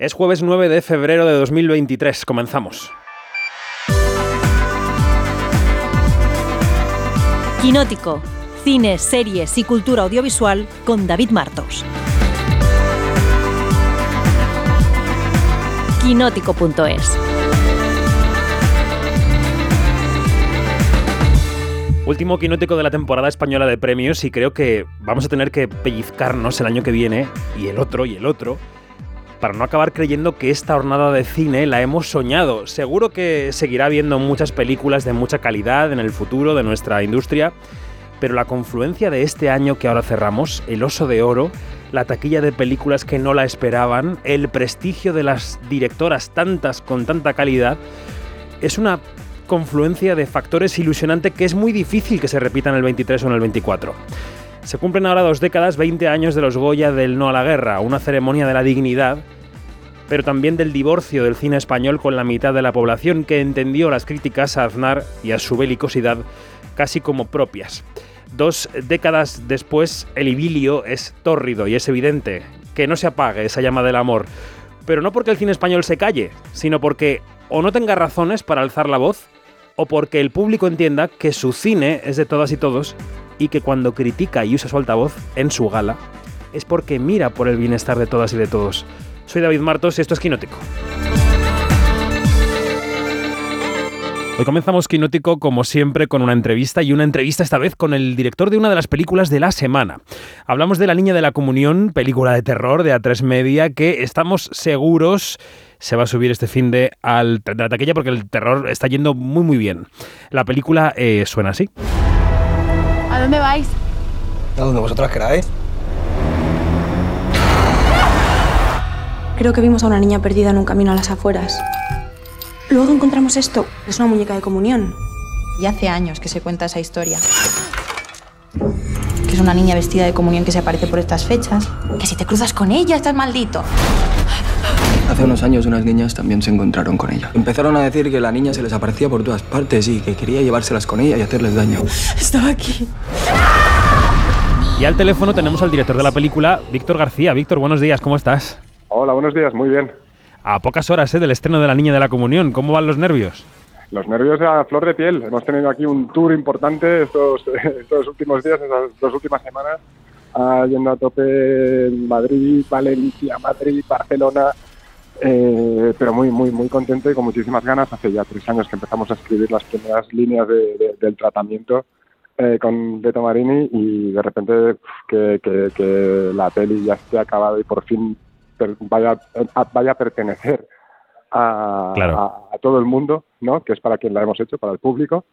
Es jueves 9 de febrero de 2023. Comenzamos. Quinótico. Cine, series y cultura audiovisual con David Martos. Quinótico.es. Último quinótico de la temporada española de premios y creo que vamos a tener que pellizcarnos el año que viene y el otro y el otro para no acabar creyendo que esta jornada de cine la hemos soñado. Seguro que seguirá habiendo muchas películas de mucha calidad en el futuro de nuestra industria, pero la confluencia de este año que ahora cerramos, el oso de oro, la taquilla de películas que no la esperaban, el prestigio de las directoras tantas con tanta calidad, es una confluencia de factores ilusionante que es muy difícil que se repita en el 23 o en el 24. Se cumplen ahora dos décadas, 20 años de los Goya del No a la Guerra, una ceremonia de la dignidad, pero también del divorcio del cine español con la mitad de la población que entendió las críticas a Aznar y a su belicosidad casi como propias. Dos décadas después, el idilio es tórrido y es evidente que no se apague esa llama del amor, pero no porque el cine español se calle, sino porque o no tenga razones para alzar la voz, o porque el público entienda que su cine es de todas y todos y que cuando critica y usa su altavoz en su gala es porque mira por el bienestar de todas y de todos. Soy David Martos y esto es Quinótico. Hoy comenzamos Quinótico como siempre con una entrevista y una entrevista esta vez con el director de una de las películas de la semana. Hablamos de La Niña de la Comunión, película de terror de A3 Media que estamos seguros se va a subir este fin de, al, de porque el terror está yendo muy muy bien. La película eh, suena así. ¿A dónde vais? A donde vosotras queráis. Creo que vimos a una niña perdida en un camino a las afueras. Luego encontramos esto. Es una muñeca de comunión. Y hace años que se cuenta esa historia. Que es una niña vestida de comunión que se aparece por estas fechas. Que si te cruzas con ella estás maldito. Hace unos años unas niñas también se encontraron con ella. Empezaron a decir que la niña se les aparecía por todas partes y que quería llevárselas con ella y hacerles daño. Estaba aquí. Y al teléfono tenemos al director de la película, Víctor García. Víctor, buenos días, ¿cómo estás? Hola, buenos días, muy bien. A pocas horas ¿eh? del estreno de La Niña de la Comunión, ¿cómo van los nervios? Los nervios a flor de piel. Hemos tenido aquí un tour importante estos, estos últimos días, estas dos últimas semanas, ah, yendo a tope en Madrid, Valencia, Madrid, Barcelona, eh, pero muy, muy, muy contento y con muchísimas ganas. Hace ya tres años que empezamos a escribir las primeras líneas de- de- del tratamiento eh, con Beto Marini y de repente que, que- que la peli ya esté acabada y por fin per- vaya, a- vaya a pertenecer a, Claro. a- a todo el mundo, ¿no? que es para quien la hemos hecho, para el público,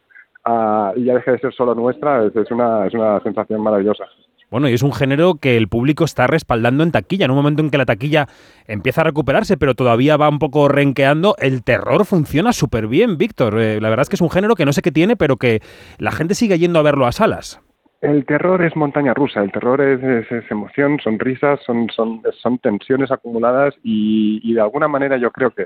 ah, y ya deje de ser solo nuestra, es, es una, es una sensación maravillosa. Bueno, y es un género que el público está respaldando en taquilla. En un momento en que la taquilla empieza a recuperarse, pero todavía va un poco renqueando, el terror funciona súper bien, Víctor. Eh, la verdad es que es un género que no sé qué tiene, pero que la gente sigue yendo a verlo a salas. El terror es montaña rusa, el terror es, emoción, son risas, son, tensiones acumuladas y de alguna manera yo creo que,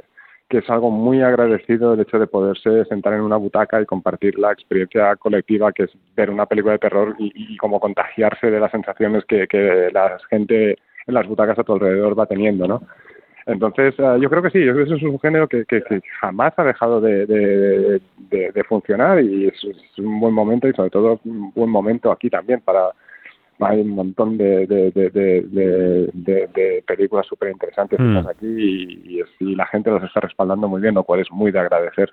que es algo muy agradecido el hecho de poderse sentar en una butaca y compartir la experiencia colectiva que es ver una película de terror y, y como contagiarse de las sensaciones que, que la gente en las butacas a tu alrededor va teniendo, ¿no? Entonces, eh, yo creo que sí, yo creo eso es un género que, que- jamás ha dejado de, de- funcionar y es un buen momento y sobre todo un buen momento aquí también para hay un montón de, de, de, de, películas súper interesantes Mm. aquí y, y la gente los está respaldando muy bien, lo cual es muy de agradecer.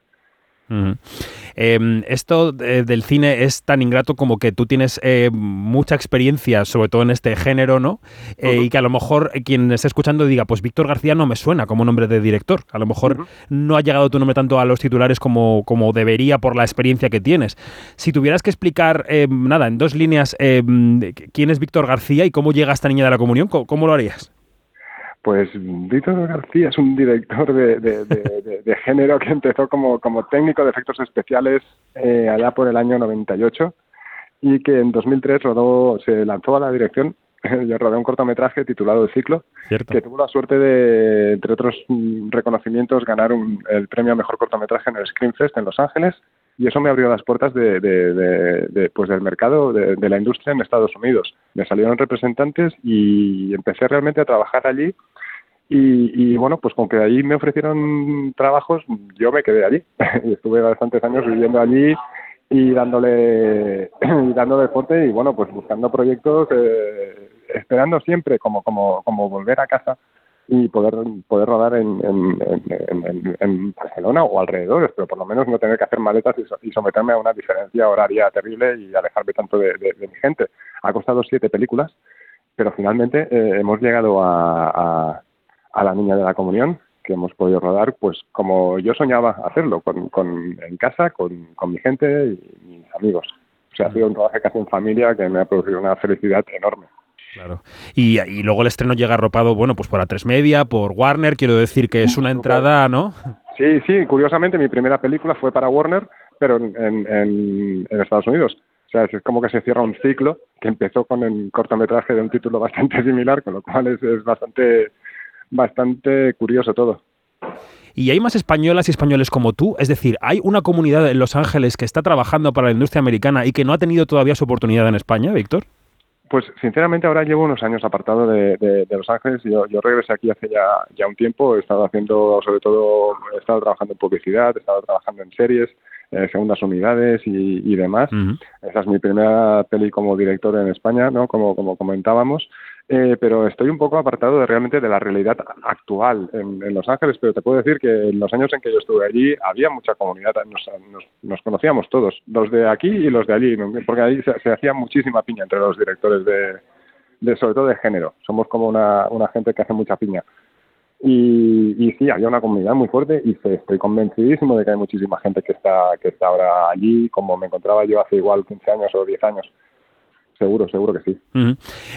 Eh, esto eh, del cine es tan ingrato como que tú tienes eh, mucha experiencia, sobre todo en este género, ¿no? Eh, Y que a lo mejor quien esté escuchando diga, pues Víctor García no me suena como nombre de director. A lo mejor no ha llegado tu nombre tanto a los titulares como, como debería por la experiencia que tienes. Si tuvieras que explicar, eh, nada, en dos líneas, eh, quién es Víctor García y cómo llega esta niña de la comunión, ¿cómo, cómo lo harías? Pues Víctor García es un director de, de- de- género que empezó como, como técnico de efectos especiales eh, allá por el año 98 y que en 2003 rodó, se lanzó a la dirección. Yo rodé un cortometraje titulado El Ciclo, ¿Cierto? que tuvo la suerte de, entre otros mm, reconocimientos, ganar un- el premio a mejor cortometraje en el Screenfest en Los Ángeles y eso me abrió las puertas de, de- de- de, pues del mercado de, la industria en Estados Unidos. Me salieron representantes y empecé realmente a trabajar allí Y, bueno, pues con que allí me ofrecieron trabajos, yo me quedé allí. y estuve bastantes años viviendo allí y dándole y dándole fuerte y bueno, pues buscando proyectos, eh, esperando siempre como, como, como volver a casa y poder poder rodar en, en, en, Barcelona o alrededores, pero por lo menos no tener que hacer maletas y, someterme a una diferencia horaria terrible y alejarme tanto de, mi gente. Ha costado siete películas, pero finalmente eh, hemos llegado a, a, La Niña de la Comunión, que hemos podido rodar, pues como yo soñaba hacerlo, con, con, en casa, con, con mi gente y mis amigos. O sea, ha sido un trabajo casi en familia que me ha producido una felicidad enorme. Claro. Y, luego el estreno llega arropado, bueno, pues por A3 Media, por Warner, quiero decir que es una entrada, ¿no? Sí, sí, curiosamente mi primera película fue para Warner, pero en, en, Estados Unidos. O sea, es como que se cierra un ciclo que empezó con el cortometraje de un título bastante similar, con lo cual es, es bastante, bastante curioso todo. ¿Y hay más españolas y españoles como tú? Es decir, ¿hay una comunidad en Los Ángeles que está trabajando para la industria americana y que no ha tenido todavía su oportunidad en España, Víctor? Pues sinceramente ahora llevo unos años apartado de, Los Ángeles. Yo, yo regresé aquí hace ya, ya un tiempo. He estado haciendo, sobre todo, he estado trabajando en publicidad, he estado trabajando en series, eh, segundas unidades y, demás. Esa es mi primera peli como director en España, ¿no? Como, como comentábamos. Eh, pero estoy un poco apartado de, realmente de la realidad actual en, Los Ángeles, pero te puedo decir que en los años en que yo estuve allí había mucha comunidad, nos, conocíamos todos, los de aquí y los de allí, porque ahí se, hacía muchísima piña entre los directores de, sobre todo de género, somos como una, una gente que hace mucha piña. Y, y, sí, había una comunidad muy fuerte y estoy convencidísimo de que hay muchísima gente que está, que está ahora allí, como me encontraba yo hace igual 15 años o 10 años seguro, seguro que sí.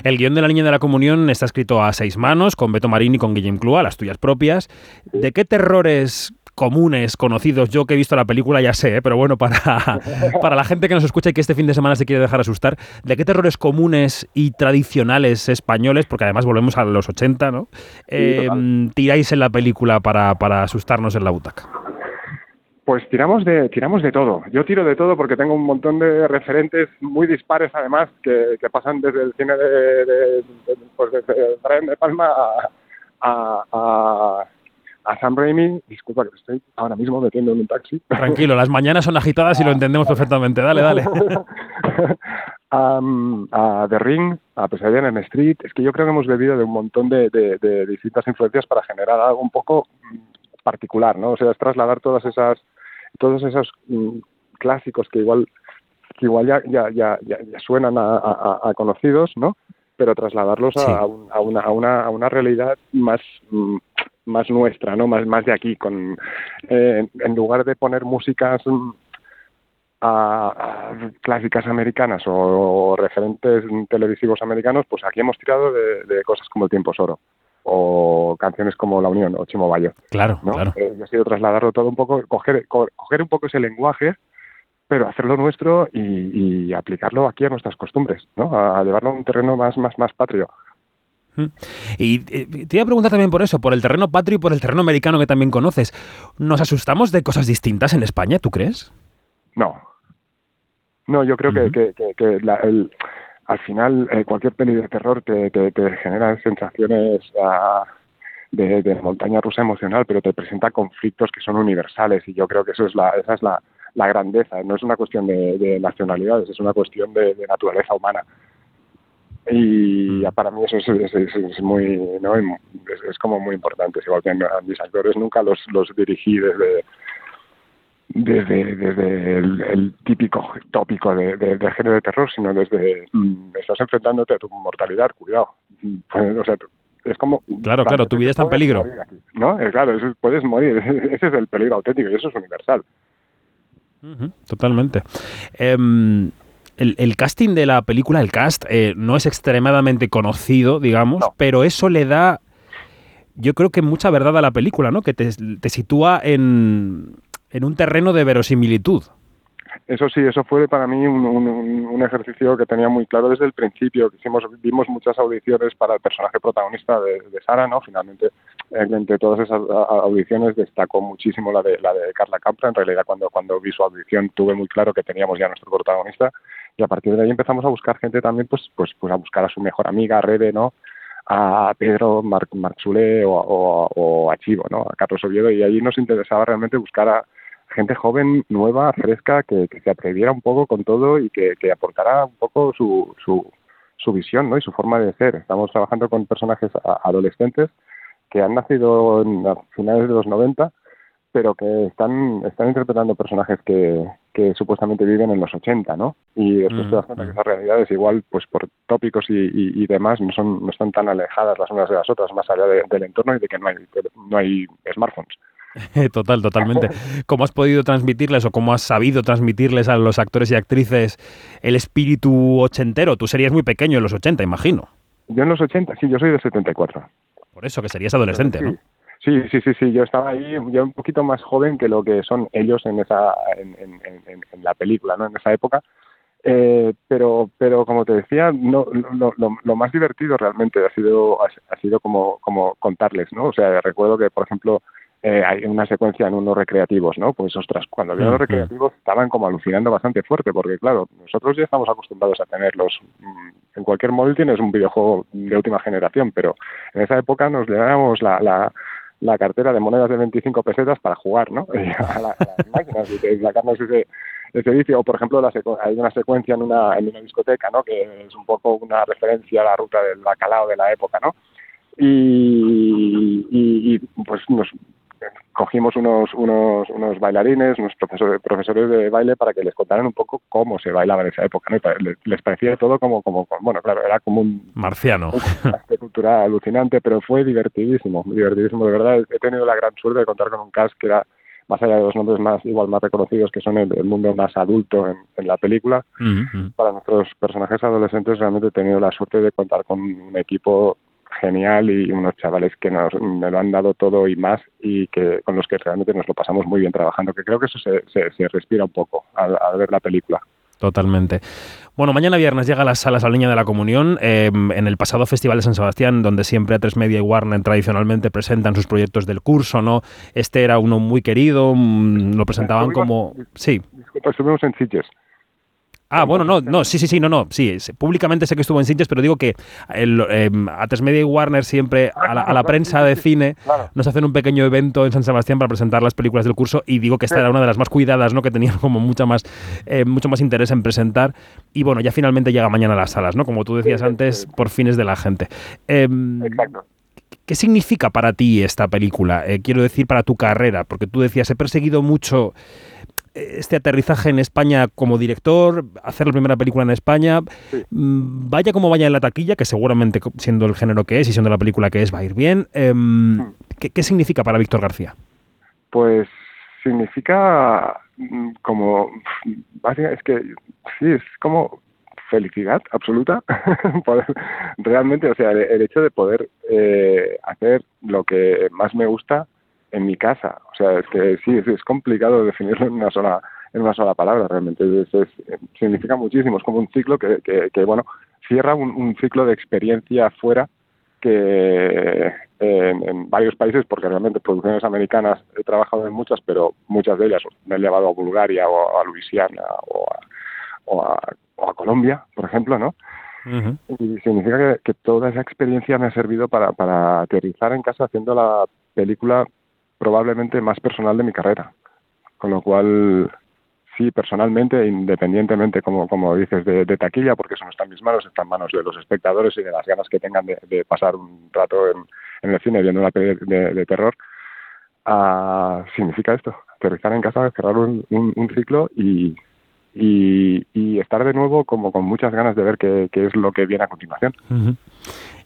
El guion de la Niña de la Comunión está escrito a seis manos, con Beto Marín y con Guillem Clua, las tuyas propias. ¿De qué terrores comunes, conocidos, yo que he visto la película ya sé, ¿eh? pero bueno, para, para la gente que nos escucha y que este fin de semana se quiere dejar asustar, ¿de qué terrores comunes y tradicionales españoles, porque además volvemos a los 80, ¿no? Em, tiráis en la película para, para asustarnos en la butaca? Pues tiramos de, tiramos de todo. Yo tiro de todo porque tengo un montón de referentes muy dispares, además, que, pasan desde el cine de, de, pues de Palma a, a, a, Sam Raimi. Disculpa que estoy ahora mismo metiendo en un taxi. Tranquilo, las mañanas son agitadas y lo entendemos perfectamente. Dale, dale. a The Ring, a Pesadilla en Street. Es que yo creo que hemos bebido de un montón de, de distintas influencias para generar algo un poco particular, ¿no? O sea, es trasladar todas esas, todos esos mm, clásicos que igual, que igual ya, ya, ya, ya suenan a, conocidos, ¿no? Pero trasladarlos a, una, a, una, a una realidad más, mm, más nuestra, ¿no? Más, más de aquí, con, eh, en lugar de poner músicas mm, a, clásicas americanas o, referentes televisivos americanos, pues aquí hemos tirado de, de cosas como El tiempo es oro o canciones como La Unión o Chimo Bayo. Claro, claro. Eh, ha sido trasladarlo todo un poco, coger, coger un poco ese lenguaje, pero hacerlo nuestro y, aplicarlo aquí a nuestras costumbres, ¿no? A, llevarlo a un terreno más, más, más patrio. Mm. Y eh, te iba a preguntar también por eso, por el terreno patrio y por el terreno americano que también conoces. ¿Nos asustamos de cosas distintas en España, tú crees? No. No, yo creo que, que, el, al final eh, cualquier peli de terror te, te, genera sensaciones ah, de, montaña rusa emocional, pero te presenta conflictos que son universales y yo creo que eso es la, esa es la, la grandeza. No es una cuestión de, nacionalidades, es una cuestión de, naturaleza humana. Y mm. para mí eso es, es, muy, ¿no? es, como muy importante. Igual que a mis actores nunca los, los dirigí desde desde, desde el, típico tópico de, de, género de terror, sino desde mm, estás enfrentándote a tu mortalidad, cuidado. Pues, o sea, es como... Claro, claro, tu vida está en peligro. ¿No? Eh, claro, puedes morir, ese es el peligro auténtico y eso es universal. totalmente. Em, el, casting de la película, el cast, eh, no es extremadamente conocido, digamos, pero eso le da, yo creo que mucha verdad a la película, ¿no? Que te, te sitúa en, en un terreno de verosimilitud. Eso sí, eso fue para mí un, ejercicio que tenía muy claro desde el principio. Hicimos, vimos muchas audiciones para el personaje protagonista de, Sara, ¿no? Finalmente, eh, entre todas esas audiciones destacó muchísimo la de la de Carla Capra. En realidad, cuando cuando vi su audición tuve muy claro que teníamos ya nuestro protagonista y a partir de ahí empezamos a buscar gente también, pues pues pues a buscar a su mejor amiga Rebe, ¿no? a Pedro Mar Marchulé o, o, a Chivo, ¿no? a Carlos Oviedo, y ahí nos interesaba realmente buscar a gente joven, nueva, fresca, que, se atreviera un poco con todo y que, que aportara un poco su, su, su visión ¿no? y su forma de ser. Estamos trabajando con personajes adolescentes que han nacido en a finales de los 90 pero que están, están interpretando personajes que, que supuestamente viven en los 80, ¿no? Y después te das cuenta que esas realidades igual, pues por tópicos y, y, demás, no son no están tan alejadas las unas de las otras, más allá del entorno y de que no hay, no hay smartphones. Total, totalmente. ¿Cómo has podido transmitirles o cómo has sabido transmitirles a los actores y actrices el espíritu ochentero? Tú serías muy pequeño en los 80, imagino. Yo en los 80, sí, yo soy de 74. Por eso, que serías adolescente, ¿no? Sí, sí, sí, sí, yo estaba ahí, yo un poquito más joven que lo que son ellos en esa, en, en, en, la película, ¿no? En esa época. Eh, pero, pero como te decía, no, lo, lo, lo, más divertido realmente ha sido, ha, sido como, como contarles, ¿no? O sea, recuerdo que, por ejemplo, eh, hay una secuencia en unos recreativos, ¿no? Pues ostras, cuando vieron los recreativos estaban como alucinando bastante fuerte, porque claro, nosotros ya estamos acostumbrados a tenerlos. Mm, en cualquier móvil tienes un videojuego de última generación, pero en esa época nos llevábamos la, la la cartera de monedas de 25 pesetas para jugar, ¿no? a, las máquinas y sacarnos ese, ese vicio. O, por ejemplo, la hay una secuencia en una, en una discoteca, ¿no? Que es un poco una referencia a la ruta del bacalao de la época, ¿no? Y, y, y pues nos cogimos unos, unos, unos bailarines, unos profesores, profesores de baile para que les contaran un poco cómo se bailaba en esa época. ¿no? les, parecía todo como, como, bueno, claro, era como un... Marciano. Un cultura alucinante, pero fue divertidísimo, divertidísimo. De verdad, he tenido la gran suerte de contar con un cast que era, más allá de los nombres más igual más reconocidos, que son el, mundo más adulto en, la película, para nuestros personajes adolescentes realmente he tenido la suerte de contar con un equipo genial y unos chavales que nos, me lo han dado todo y más y que con los que realmente nos lo pasamos muy bien trabajando, que creo que eso se, se, respira un poco al, ver la película. Totalmente. Bueno, mañana viernes llega a las salas La Niña de la Comunión. Em, en el pasado Festival de San Sebastián, donde siempre A3 Media y Warner tradicionalmente presentan sus proyectos del curso, ¿no? Este era uno muy querido, mm, lo presentaban como... Sí. Disculpa, estuvimos en Sitges. Ah, bueno, no, no, sí, sí, sí, no, no, sí, públicamente sé que estuvo en Sitges, pero digo que el, eh, Media y Warner siempre a la, prensa de cine nos hacen un pequeño evento en San Sebastián para presentar las películas del curso y digo que esta era una de las más cuidadas, ¿no? Que tenían como mucha más, eh, mucho más interés en presentar y bueno, ya finalmente llega mañana a las salas, ¿no? Como tú decías antes, por fines de la gente. Em, Exacto. ¿Qué significa para ti esta película? Eh, quiero decir, para tu carrera, porque tú decías, he perseguido mucho este aterrizaje en España como director, hacer la primera película en España, mm, vaya como vaya en la taquilla, que seguramente siendo el género que es y siendo la película que es va a ir bien. Em, hmm. ¿qué, significa para Víctor García? Pues significa mm, como, es que sí, es como felicidad absoluta, realmente, o sea, el, hecho de poder eh, hacer lo que más me gusta en mi casa. O sea, es que sí, es, complicado definirlo en una sola en una sola palabra realmente. significa muchísimo. Es como un ciclo que, que, bueno, cierra un, ciclo de experiencia fuera que en, varios países, porque realmente producciones americanas he trabajado en muchas, pero muchas de ellas me han llevado a Bulgaria o a Luisiana o a, o a, o a Colombia, por ejemplo, ¿no? Y significa que, que, toda esa experiencia me ha servido para, para aterrizar en casa haciendo la película probablemente más personal de mi carrera. Con lo cual, sí, personalmente, independientemente, como, como dices, de, taquilla, porque eso no está en mis manos, está en manos de los espectadores y de las ganas que tengan de, pasar un rato en, el cine viendo una peli de, terror, ah, significa esto, aterrizar en casa, cerrar un, ciclo y, y, estar de nuevo como con muchas ganas de ver qué, es lo que viene a continuación.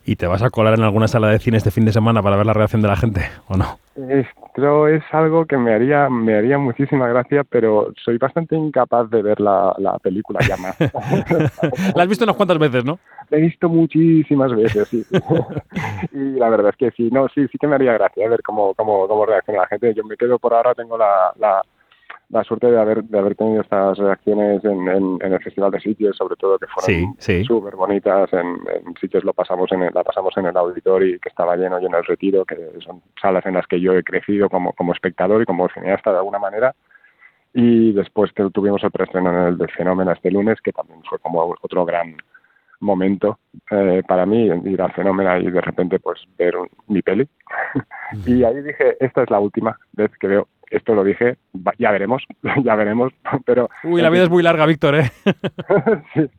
¿Y te vas a colar en alguna sala de cine este fin de semana para ver la reacción de la gente o no? Esto es algo que me haría, me haría muchísima gracia, pero soy bastante incapaz de ver la, la película ya más. la has visto unas cuantas veces, ¿no? La he visto muchísimas veces, sí. y la verdad es que sí, no, sí, sí que me haría gracia ver cómo, cómo, cómo reacciona la gente. Yo me quedo por ahora, tengo la, la la suerte de haber de haber tenido estas reacciones en, en, el Festival de Sitges, sobre todo que fueron súper bonitas. En, en Sitges lo pasamos en la pasamos en el auditorio que estaba lleno, lleno el retiro, que son salas en las que yo he crecido como, como espectador y como cineasta de alguna manera. Y después tuvimos el preestreno en el del Fenómeno este lunes, que también fue como otro gran momento eh, para mí ir al fenómeno y de repente pues ver un- mi peli. y ahí dije, esta es la última vez que veo, esto lo dije, ya veremos, ya veremos, pero... Uy, la vida es muy larga, Víctor, ¿eh? sí,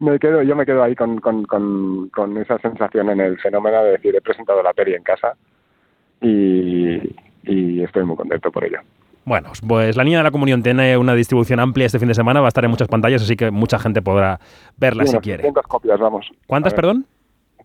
me quedo, yo me quedo ahí con, con, con, con esa sensación en el fenómeno de decir, he presentado la peli en casa y, y estoy muy contento por ello. Bueno, pues La Niña de la Comunión tiene una distribución amplia este fin de semana, va a estar en muchas pantallas, así que mucha gente podrá verla Sí, si quiere. 300 copias, vamos. ¿Cuántas, perdón?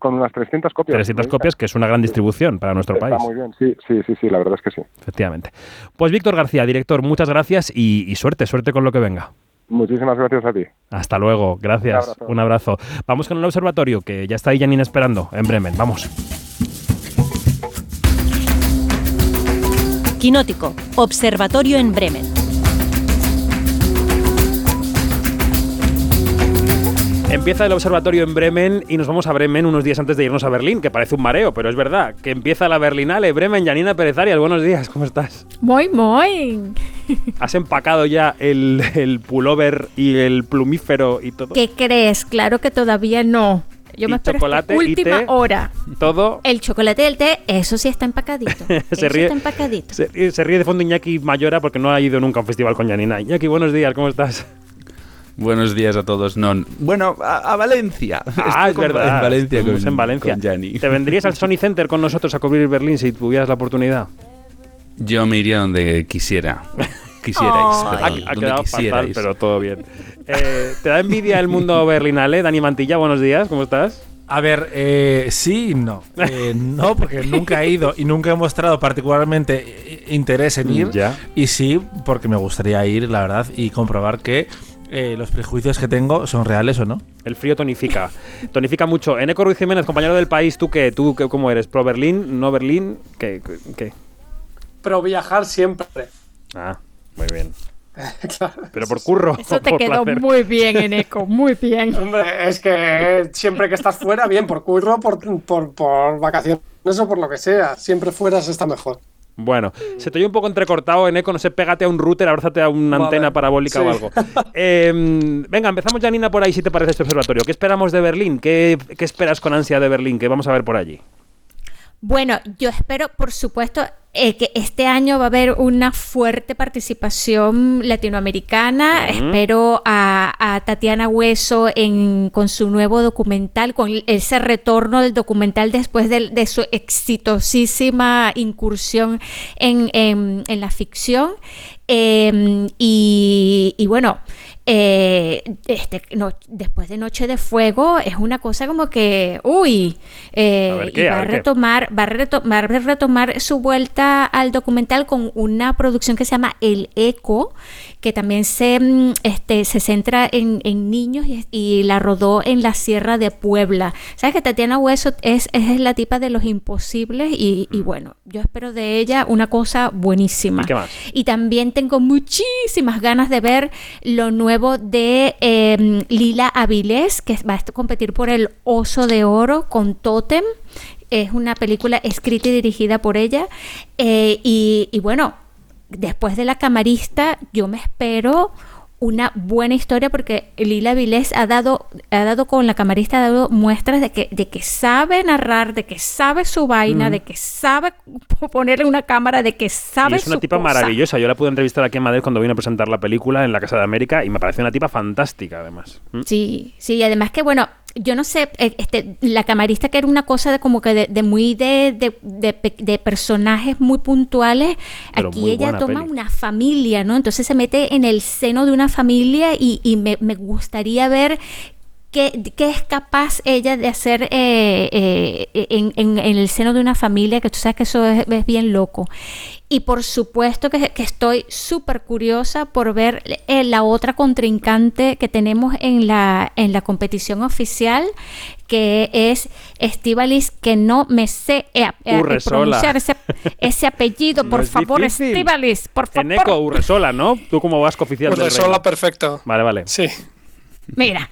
Con unas 300 copias. 300 ¿veis? copias, que es una gran distribución para nuestro Está país. muy bien, sí, sí, sí, sí, la verdad es que sí. Efectivamente. Pues Víctor García, director, muchas gracias y, y suerte, suerte con lo que venga. Muchísimas gracias a ti. Hasta luego, gracias. Un abrazo. Un abrazo. Vamos con el observatorio, que ya está ahí Janine esperando en Bremen. Vamos. Quinótico, Observatorio en Bremen. Empieza el observatorio en Bremen y nos vamos a Bremen unos días antes de irnos a Berlín, que parece un mareo, pero es verdad, que empieza la Berlinale. Bremen, Janina Pérez Arias, buenos días, ¿cómo estás? Muy, muy. ¿Has empacado ya el, el pullover y el plumífero y todo? ¿Qué crees? Claro que todavía no. Yo ¿Y me espero chocolate y última té? hora. Todo. El chocolate y el té, eso sí está empacadito. eso ríe. está empacadito. Se, ríe- se ríe de fondo Iñaki Mayora porque no ha ido nunca a un festival con Janina. Iñaki, buenos días, ¿cómo estás? Buenos días a todos. No, bueno, a, a Valencia. Ah, Estoy es con- verdad. En Valencia con, en Valencia. con Gianni. ¿Te vendrías al Sony Center con nosotros a cubrir Berlín si tuvieras la oportunidad? Yo me iría donde quisiera. Quisierais, Oh. Ha, ha donde quedado fatal, quisierais. pero todo bien. Eh, ¿Te da envidia el mundo berlinale? Dani Mantilla, buenos días, ¿cómo estás? A ver, eh, sí y no. Eh, no, porque nunca he ido y nunca he mostrado particularmente eh, interés en ir. Ya. Y sí, porque me gustaría ir, la verdad, y comprobar que eh, los prejuicios que tengo son reales o no. El frío tonifica. Tonifica mucho. Eneco Ruiz Jiménez, compañero del país, ¿tú qué? ¿Tú qué, cómo eres? ¿Pro Berlín? ¿No Berlín? ¿Qué? qué- qué? Pero viajar siempre. Ah, muy bien. Claro. Pero por curro. Eso te quedó placer. muy bien, Eneco, muy bien. Hombre, es que siempre que estás fuera, bien, por curro, por, por, por vacaciones o por lo que sea, siempre fuera se está mejor. Bueno, se te oye un poco entrecortado, Eneco. No sé, pégate a un router, abrázate a una Vale, antena parabólica sí. o algo. Eh, venga, empezamos, Janina, por ahí, si te parece este observatorio. ¿Qué esperamos de Berlín? ¿Qué, qué esperas con ansia de Berlín? ¿Qué vamos a ver por allí? Bueno, yo espero, por supuesto, eh, que este año va a haber una fuerte participación latinoamericana. Espero a, a Tatiana Hueso en, con su nuevo documental, con ese retorno del documental después de, su exitosísima incursión en, en- en la ficción. Eh, y, y bueno, eh, este, no- después de Noche de Fuego es una cosa como que, uy, eh, y va a retomar, va a, reto- va a retomar su vuelta al documental con una producción que se llama El Eco, que también se, mm, este, se centra en, en niños y, y la rodó en la Sierra de Puebla. Sabes que Tatiana Hueso es, es la tipa de los imposibles y, y bueno, yo espero de ella una cosa buenísima. ¿Y qué más? Y también tengo muchísimas ganas de ver lo nuevo de eh, Lila Avilés, que va a competir por el Oso de Oro con Totem. Es una película escrita y dirigida por ella. Eh, y bueno, después de La Camarista, yo me espero una buena historia porque Lila Vilés ha dado, ha dado con la camarista, ha dado muestras de que, de que sabe narrar, de que sabe su vaina, Mm. de que sabe ponerle una cámara, de que Y sabe es una su tipa cosa. maravillosa. Yo la pude entrevistar aquí en Madrid cuando vino a presentar la película en la Casa de América y me parece una tipa fantástica, además. ¿Mm? Sí, sí, y además que bueno, yo no sé, eh, este, la camarista que era una cosa de como que de, de muy de, de, de pe- de personajes muy puntuales, Pero aquí ella toma peli. una familia, ¿no? Entonces se mete en el seno de una familia y, y me, me gustaría ver qué, qué es capaz ella de hacer eh, eh, en, en- en el seno de una familia, que tú sabes que eso es, es bien loco. Y por supuesto que, que estoy súper curiosa por ver eh, la otra contrincante que tenemos en la, en la competición oficial, que es Estivalis, que no me sé eh, eh, Urresola. pronunciar ese, ese apellido. No por es favor. Estivalis, por favor. Eneco Urresola, ¿no? Tú como vasco oficial Urresola, perfecto. Vale, vale. Sí. Mira,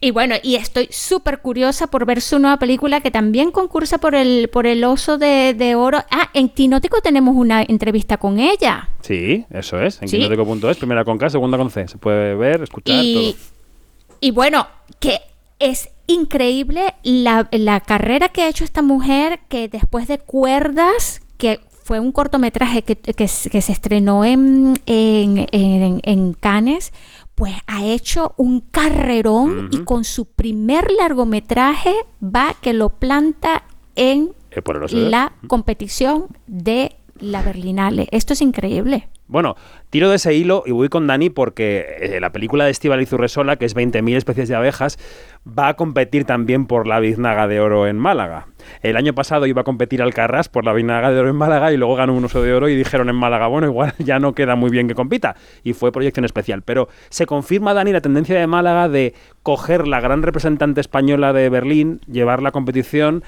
y bueno, y estoy súper curiosa por ver su nueva película que también concursa por el, por el oso de, de oro. Ah, en Tinótico tenemos una entrevista con ella. Sí, eso es. En Sí. quinótico.es, primera con K, segunda con C. Se puede ver, escuchar, Y, todo. y bueno, que es increíble la, la carrera que ha hecho esta mujer que después de Cuerdas, que fue un cortometraje que, que, que se estrenó en, en, en, en Cannes, pues ha hecho un carrerón y con su primer largometraje va que lo planta en Eh, la competición de la Berlinale. Esto es increíble. Bueno, tiro de ese hilo y voy con Dani porque eh, la película de Estíbaliz Urresola, que es 20.000 especies de abejas, va a competir también por la biznaga de oro en Málaga. El año pasado iba a competir Alcarrás por la biznaga de oro en Málaga y luego ganó un oso de oro y dijeron en Málaga, bueno, igual ya no queda muy bien que compita. Y fue proyección especial. Pero se confirma, Dani, la tendencia de Málaga de coger la gran representante española de Berlín, llevar la competición.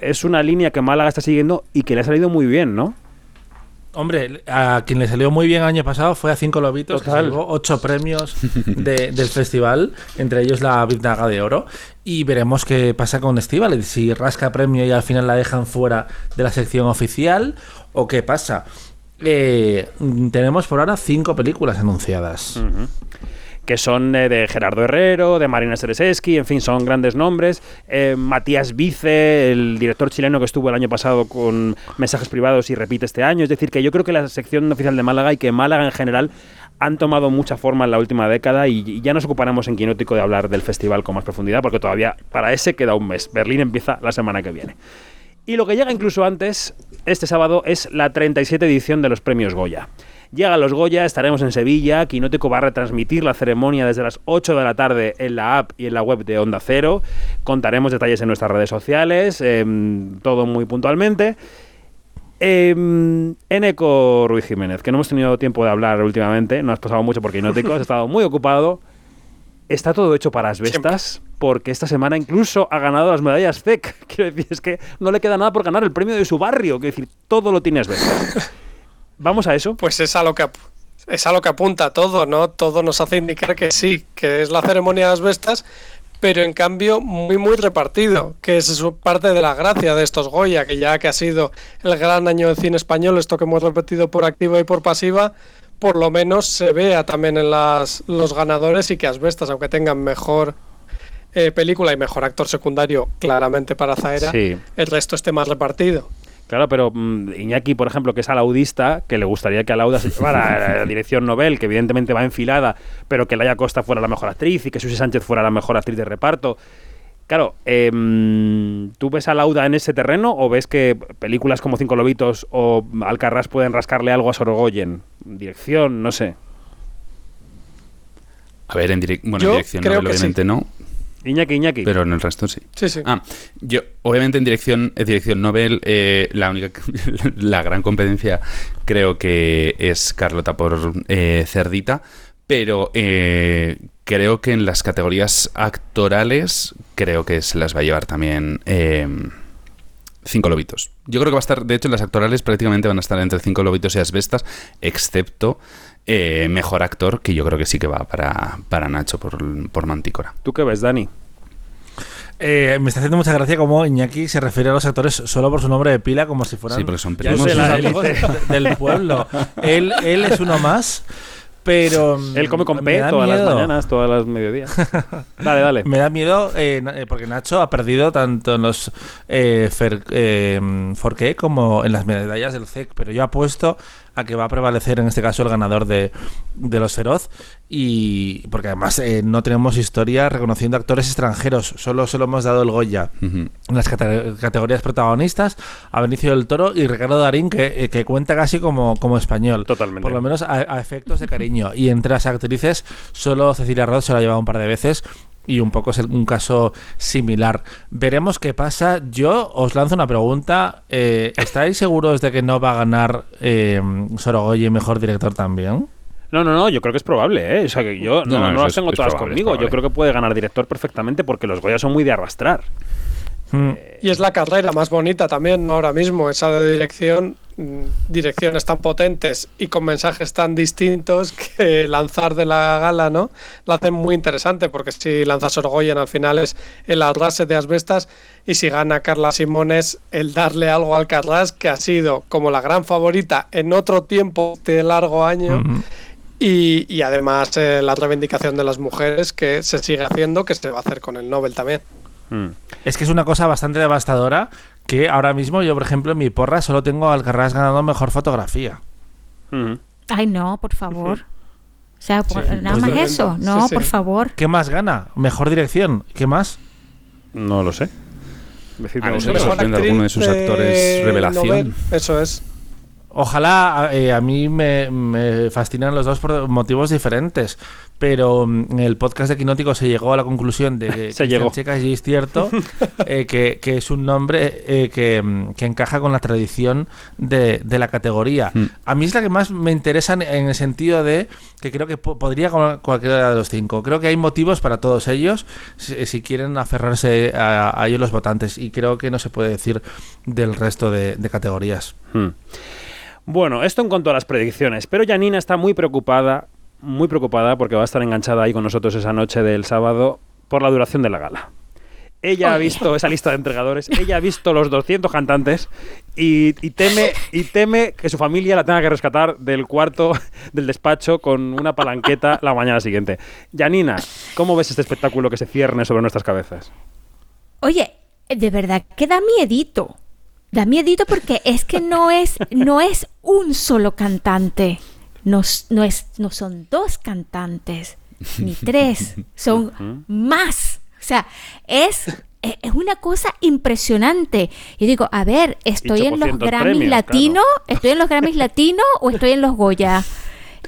Es una línea que Málaga está siguiendo y que le ha salido muy bien, ¿no? Hombre, a quien le salió muy bien el año pasado fue a Cinco Lobitos, que llevó ocho premios de- del festival, entre ellos la Biznaga de Oro. Y veremos qué pasa con Estival, si rasca premio y al final la dejan fuera de la sección oficial, o qué pasa. Eh, tenemos por ahora cinco películas anunciadas. Que son eh, de Gerardo Herrero, de Marina Sereseski, en fin, son grandes nombres. Eh, Matías Vice, el director chileno que estuvo el año pasado con mensajes privados y repite este año. Es decir, que yo creo que la sección oficial de Málaga y que Málaga en general han tomado mucha forma en la última década y, ya nos ocuparemos en Quinótico de hablar del festival con más profundidad porque todavía para ese queda un mes. Berlín empieza la semana que viene. Y lo que llega incluso antes, este sábado, es la 37 edición de los premios Goya. Llega los Goya, estaremos en Sevilla, Quinótico va a retransmitir la ceremonia desde las 8 de la tarde en la app y en la web de Onda Cero. Contaremos detalles en nuestras redes sociales, em, todo muy puntualmente. Em, Eneco Ruiz Jiménez, que no hemos tenido tiempo de hablar últimamente, no has pasado mucho por Quinótico, has estado muy ocupado. Está todo hecho para asbestas, porque esta semana incluso ha ganado las medallas CEC. Quiero decir, es que no le queda nada por ganar el premio de su barrio. Quiero decir, todo lo tiene asbestas. ¿Vamos a eso? Pues es a lo que es a lo que apunta todo, ¿no? Todo nos hace indicar que sí, que es la ceremonia de las bestas, pero en cambio muy muy repartido, que es su- parte de la gracia de estos Goya, que ya que ha sido el gran año de cine español, esto que hemos repetido por activa y por pasiva, por lo menos se vea también en las, los ganadores y que Asbestas, aunque tengan mejor eh, película y mejor actor secundario, claramente para Zaera, Sí. el resto esté más repartido. Claro, pero mm, Iñaki, por ejemplo, que es alaudista, que le gustaría que Alauda se llevara la dirección Nobel, que evidentemente va enfilada, pero que Laia Costa fuera la mejor actriz y que Susi Sánchez fuera la mejor actriz de reparto. Claro, em, ¿tú ves a Lauda en ese terreno o ves que películas como Cinco Lobitos o Alcarrás pueden rascarle algo a Sorogoyen? Dirección, no sé. A ver, en, direc- bueno, Yo en dirección creo sí. obviamente no, Iñaki, Iñaki. pero en el resto sí. Sí, sí. Ah, yo, obviamente en dirección, en dirección Nobel, eh, la única, la gran competencia creo que es Carlota por eh, Cerdita, pero eh, creo que en las categorías actorales creo que se las va a llevar también eh, Cinco Lobitos. Yo creo que va a estar, de hecho, en las actorales prácticamente van a estar entre Cinco Lobitos y Asbestas, excepto eh, Mejor Actor, que yo creo que sí que va para, para Nacho por, por Mantícora. ¿Tú qué ves, Dani? Eh, me está haciendo mucha gracia como Iñaki se refiere a los actores solo por su nombre de pila, como si fueran Sí, porque son primos. la élite. del pueblo. Él, él es uno más, pero. mm, Él come con me P da todas las miedo. mañanas, todas las mediodías. dale, dale. Me da miedo eh, porque Nacho ha perdido tanto en los eh, eh, Forqué como en las medallas del CEC, pero yo apuesto a que va a prevalecer en este caso el ganador de, de los Feroz. Y porque además eh, no tenemos historia reconociendo actores extranjeros, solo se lo hemos dado el Goya. En las cate- categorías protagonistas a Benicio del Toro y Ricardo Darín que, eh, que cuenta casi como, como español Totalmente. por lo menos a, a efectos de cariño. Y entre las actrices solo Cecilia Roth se lo ha llevado un par de veces y un poco es un caso similar. Veremos qué pasa. Yo os lanzo una pregunta. Eh, ¿Estáis seguros de que no va a ganar eh, Sorogoyen mejor director también? No, no, no, yo creo que es probable, ¿eh? O sea, que yo no, No, no, las tengo es todas probable, conmigo. Yo creo que puede ganar director perfectamente porque los Goya son muy de arrastrar. Mm. Y es la carrera más bonita también ahora mismo, esa de dirección, direcciones tan potentes y con mensajes tan distintos que lanzar de la gala, ¿no? La hacen muy interesante porque si lanzas Orgoyen al final es el arrase de asbestas y si gana Carla Simones el darle algo al Carras que ha sido como la gran favorita en otro tiempo de largo año y además eh, la reivindicación de las mujeres que se sigue haciendo, que se va a hacer con el Nobel también. Mm. Es que es una cosa bastante devastadora que ahora mismo yo, por ejemplo, en mi porra solo tengo al Alcarrás ganando mejor fotografía. Mm. Ay, no, por favor. O sea, por- nada pues más eso. No, sí, sí. por favor. ¿Qué más gana? Mejor dirección. ¿Qué más? No lo sé. Decidme A no que sorprenda alguno de sus actores revelación. Nobel, eso es. Ojalá eh, a mí me, me fascinan los dos por motivos diferentes, pero mm, en el podcast de Quinótico se llegó a la conclusión de que Se llegó. Checa es cierto eh, que, que es un nombre eh, que, mm, que encaja con la tradición de, de la categoría. Mm. A mí es la que más me interesa en, el sentido de que creo que po- podría con cualquiera de los cinco. Creo que hay motivos para todos ellos si, si quieren aferrarse a, a ellos los votantes y creo que no se puede decir del resto de, de categorías. Bueno, esto en cuanto a las predicciones, pero Janina está muy preocupada, muy preocupada porque va a estar enganchada ahí con nosotros esa noche del sábado por la duración de la gala. Ella ha visto esa lista de entregadores, ella ha visto los 200 cantantes y, y teme y teme que su familia la tenga que rescatar del cuarto del despacho con una palanqueta la mañana siguiente. Janina, ¿cómo ves este espectáculo que se cierne sobre nuestras cabezas? Oye, de verdad que da miedito. Da miedito porque es que no es, no es un solo cantante. No, no, es, no son dos cantantes, ni tres, son más. O sea, es, e- es una cosa impresionante. Y digo, a ver, ¿estoy en los 800 Grammys latinos? ¿Estoy en los Grammys latinos o estoy en los Goya?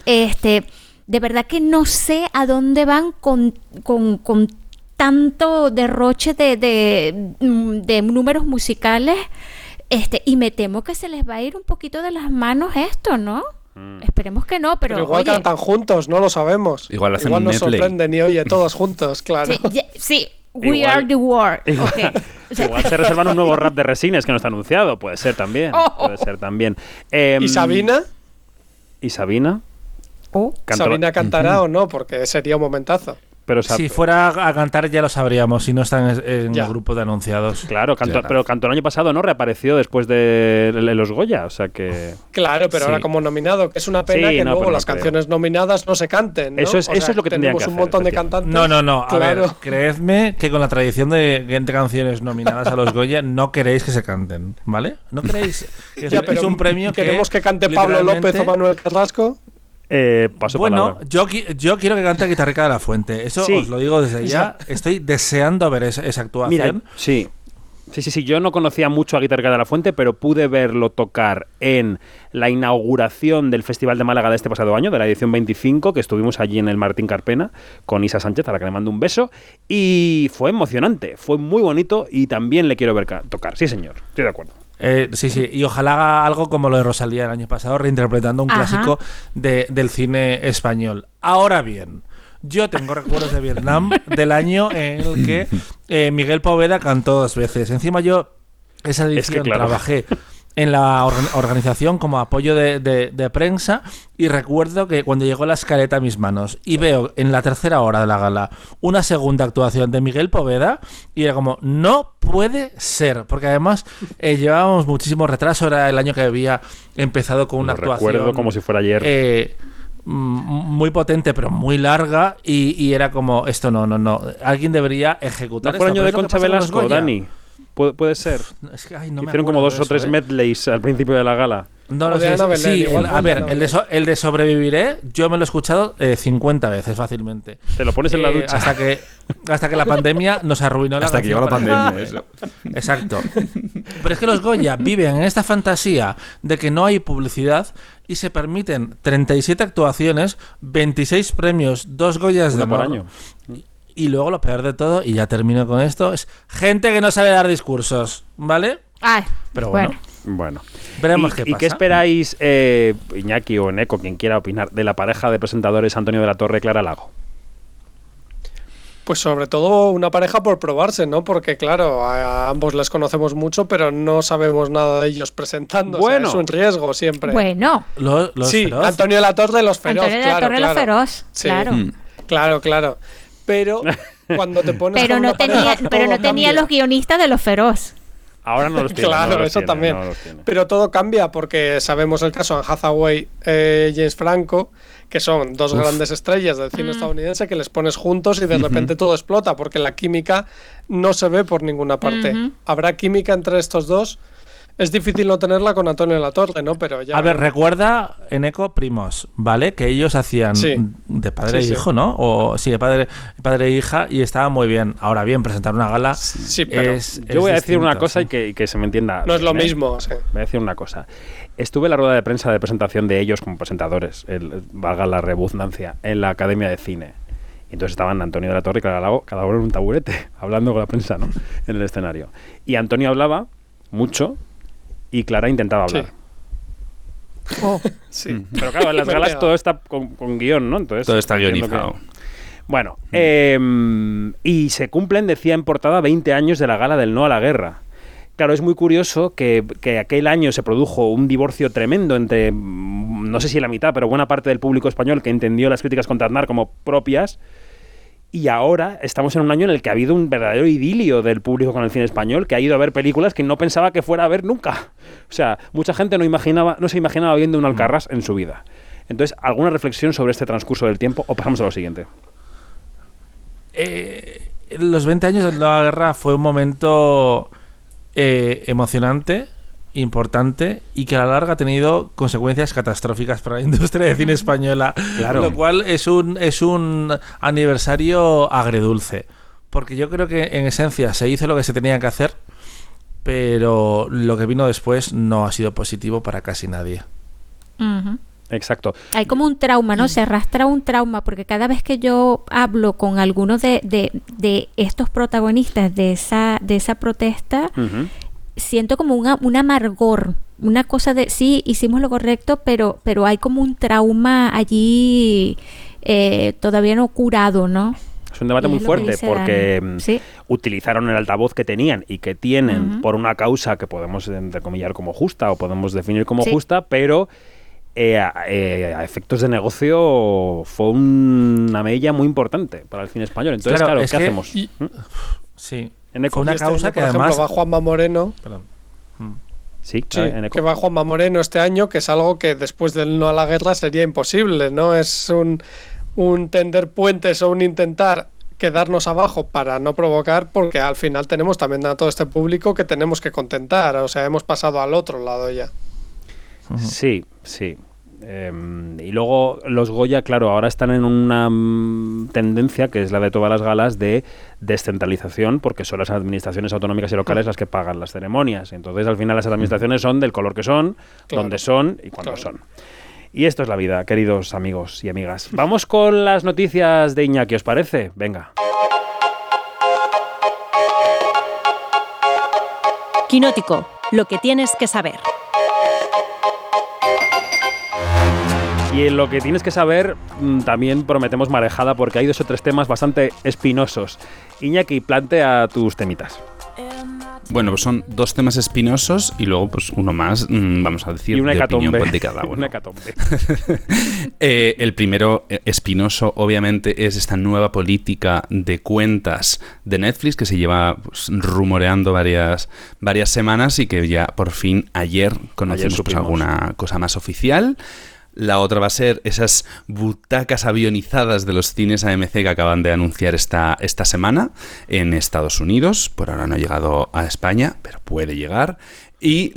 Este, de verdad que no sé a dónde van con, con, con tanto derroche de, de, mm, de números musicales. Este, y me temo que se les va a ir un poquito de las manos esto, ¿no? Esperemos que no, pero, Pero igual oye, cantan juntos, no lo sabemos. Igual hacen igual un nos medley. sorprenden y oye, todos juntos, claro. sí, ya- sí, we Igual- are the world. Igual, se reservan un nuevo rap de Resines que no está anunciado. Puede ser también. Oh. Puede ser también. Em, ¿Y Sabina? ¿Y Sabina? oh, ¿Sabina cantará o no? Porque sería un momentazo. Pero Si fuera a cantar ya lo sabríamos si no están en Ya. el grupo de anunciados. Claro, pero cantó el año pasado, ¿no? Reapareció después de, los Goya. O sea que. Claro, pero Sí. ahora como nominado, que es una pena Sí, que no, luego no las canciones nominadas no se canten. ¿no? Eso es- O eso sea, es lo que que un hacer, montón de cantantes. No, no, no. A ver, Claro. creedme que con la tradición de 20 canciones nominadas a los Goya no queréis que se canten, ¿vale? No queréis que Ya, es, pero es un premio que queremos que cante Pablo López o Manuel Carrasco. Eh, paso Bueno, yo, yo quiero que cante Guitarrica de la Fuente. Eso Sí. os lo digo desde ya. Estoy deseando ver esa, esa Mira, actuación. sí. Sí, sí, sí. Yo no conocía mucho a Guitarra de la Fuente, pero pude verlo tocar en la inauguración del Festival de Málaga de este pasado año, de la edición 25, que estuvimos allí en el Martín Carpena con Isa Sánchez, a la que le mando un beso. Y fue emocionante, fue muy bonito y también le quiero ver ca- tocar. Sí, señor, estoy de acuerdo. Eh, sí, sí, y ojalá haga algo como lo de Rosalía el año pasado, reinterpretando un Ajá. clásico de- del cine español. Ahora bien, yo tengo recuerdos de Vietnam del año en el que eh, Miguel Poveda cantó dos veces. Encima yo esa edición claro. trabajé en la orga- organización como apoyo de, de- de prensa y recuerdo que cuando llegó la escaleta a mis manos y veo en la tercera hora de la gala una segunda actuación de Miguel Poveda y era como, no puede ser, porque además eh, llevábamos muchísimo retraso, era el año que había empezado con una Lo actuación recuerdo como si fuera ayer. eh, muy potente pero muy larga y, y era como esto no no no alguien debería ejecutar ¿No fue el año de Concha Velasco. Dani? Pu- puede ser. Es que, ay, no me Hicieron como dos de o eso, tres ¿eh? medleys al principio de la gala. No lo de sé. Sí, igual a de ver, el de, so- el de sobreviviré, yo me lo he escuchado eh, 50 veces fácilmente. Te lo pones en la Eh, ducha. Hasta que, hasta que la pandemia nos arruinó la Hasta que llegó la pandemia, siempre. Exacto. Pero es que los Goya viven en esta fantasía de que no hay publicidad y se permiten 37 actuaciones, 26 premios, dos Goyas de Una por honor. año. Y luego lo peor de todo, y ya termino con esto, es gente que no sabe dar discursos, ¿vale? ay, Pero bueno, Bueno. veremos ¿Y, qué y pasa. qué esperáis, eh, Iñaki o Neko, quien quiera opinar, de la pareja de presentadores Antonio de la Torre y Clara Lago? Pues sobre todo una pareja por probarse, ¿no? Porque claro, a, ambos les conocemos mucho, pero no sabemos nada de ellos presentando. Bueno. es un riesgo siempre. bueno, Lo- los sí, feroz. Antonio de la Torre, los feroz. Antonio de la claro, Torre los claro. feroz, Sí. claro. Mm. Claro, claro. Pero cuando te pones Pero no tenía, pero todo no tenía cambia. los guionistas de los feroz. Ahora no los tiene. claro, no los eso tiene, también. no. Pero todo cambia porque sabemos el caso de Hathaway, eh, James Franco, que son dos Uf. grandes estrellas del cine estadounidense que les pones juntos y de repente todo explota porque la química no se ve por ninguna parte. ¿Habrá química entre estos dos? Es difícil no tenerla con Antonio Latorre, ¿no? Pero ya. A ver, recuerda en Eco Primos, ¿vale? Que ellos hacían Sí. de padre Sí, e sí. hijo, ¿no? O sí, de padre, padre e hija y estaba muy bien. Ahora bien, presentar una gala Sí, pero es, Yo voy a decir una cosa y que, y que se me entienda. no es lo ¿eh? mismo. sí. Voy a decir una cosa. Estuve en la rueda de prensa de presentación de ellos como presentadores, el, valga la redundancia, en la Academia de Cine. Y entonces estaban Antonio de la Torre y Clara Lago, cada uno en un taburete, hablando con la prensa, ¿no? En el escenario. Y Antonio hablaba mucho y Clara intentaba hablar. Sí. Pero claro, en las galas todo está con, con guion, ¿no? Entonces, Todo está que- guionizado. Bueno, eh, y se cumplen, decía en portada, 20 años de la gala del no a la guerra. Claro, es muy curioso que, que aquel año se produjo un divorcio tremendo entre, mm, no sé si la mitad, pero buena parte del público español que entendió las críticas contra Aznar como propias. Y ahora estamos en un año en el que ha habido un verdadero idilio del público con el cine español, que ha ido a ver películas que no pensaba que fuera a ver nunca. O sea, mucha gente no, imaginaba, no se imaginaba viendo un Alcarrás en su vida. Entonces, ¿alguna reflexión sobre este transcurso del tiempo? O pasamos a lo siguiente. Eh, los 20 años de la guerra fue un momento eh, emocionante, importante y que a la larga ha tenido consecuencias catastróficas para la industria de cine española. Claro. Lo cual es un, es un aniversario agredulce. Porque yo creo que en esencia se hizo lo que se tenía que hacer, pero lo que vino después no ha sido positivo para casi nadie. Exacto. Hay como un trauma, ¿no? Se arrastra un trauma, porque cada vez que yo hablo con algunos de, de, de estos protagonistas de esa, de esa protesta. Siento como una, un amargor, una cosa de, sí, hicimos lo correcto, pero, pero hay como un trauma allí eh, todavía no curado, ¿no? Es un debate Y muy fuerte porque mm, Sí. utilizaron el altavoz que tenían y que tienen por una causa que podemos entrecomillar como justa o podemos definir como Sí. justa, pero eh, a, eh, a efectos de negocio fue una mella muy importante para el cine español. Entonces, Claro, claro, es ¿qué que- hacemos? y- ¿Mm? Sí. En una este causa año, que por ejemplo, además... va Juanma Moreno. Perdón. Mm. Sí, Sí, en Eco. que va Juanma Moreno este año, que es algo que después del no a la guerra sería imposible, ¿no? Es un, un tender puentes o un intentar quedarnos abajo para no provocar, porque al final tenemos también a todo este público que tenemos que contentar, o sea, hemos pasado al otro lado ya. Sí, sí. Em, y luego los Goya, claro, ahora están en una mm, tendencia que es la de todas las galas de descentralización, porque son las administraciones autonómicas y locales las que pagan las ceremonias. Entonces, al final, las administraciones son del color que son, Claro. donde son y cuándo Claro. son. Y esto es la vida, queridos amigos y amigas. Vamos con las noticias de Iñaki, ¿os parece? Venga. Quinótico, lo que tienes que saber. Y en lo que tienes que saber, mm, también prometemos marejada porque hay dos o tres temas bastante espinosos. Iñaki, plantea tus temitas. Bueno, pues son dos temas espinosos y luego pues uno más, mm, vamos a decir, y una de opinión hecatombe. de cada uno. una hecatombe. Eh, el primero eh, espinoso, obviamente, es esta nueva política de cuentas de Netflix que se lleva pues, rumoreando varias, varias semanas y que ya por fin ayer conocimos pues, supimos. alguna cosa más oficial. La otra va a ser esas butacas avionizadas de los cines AMC que acaban de anunciar esta, esta semana en Estados Unidos. Por ahora no ha llegado a España, pero puede llegar. Y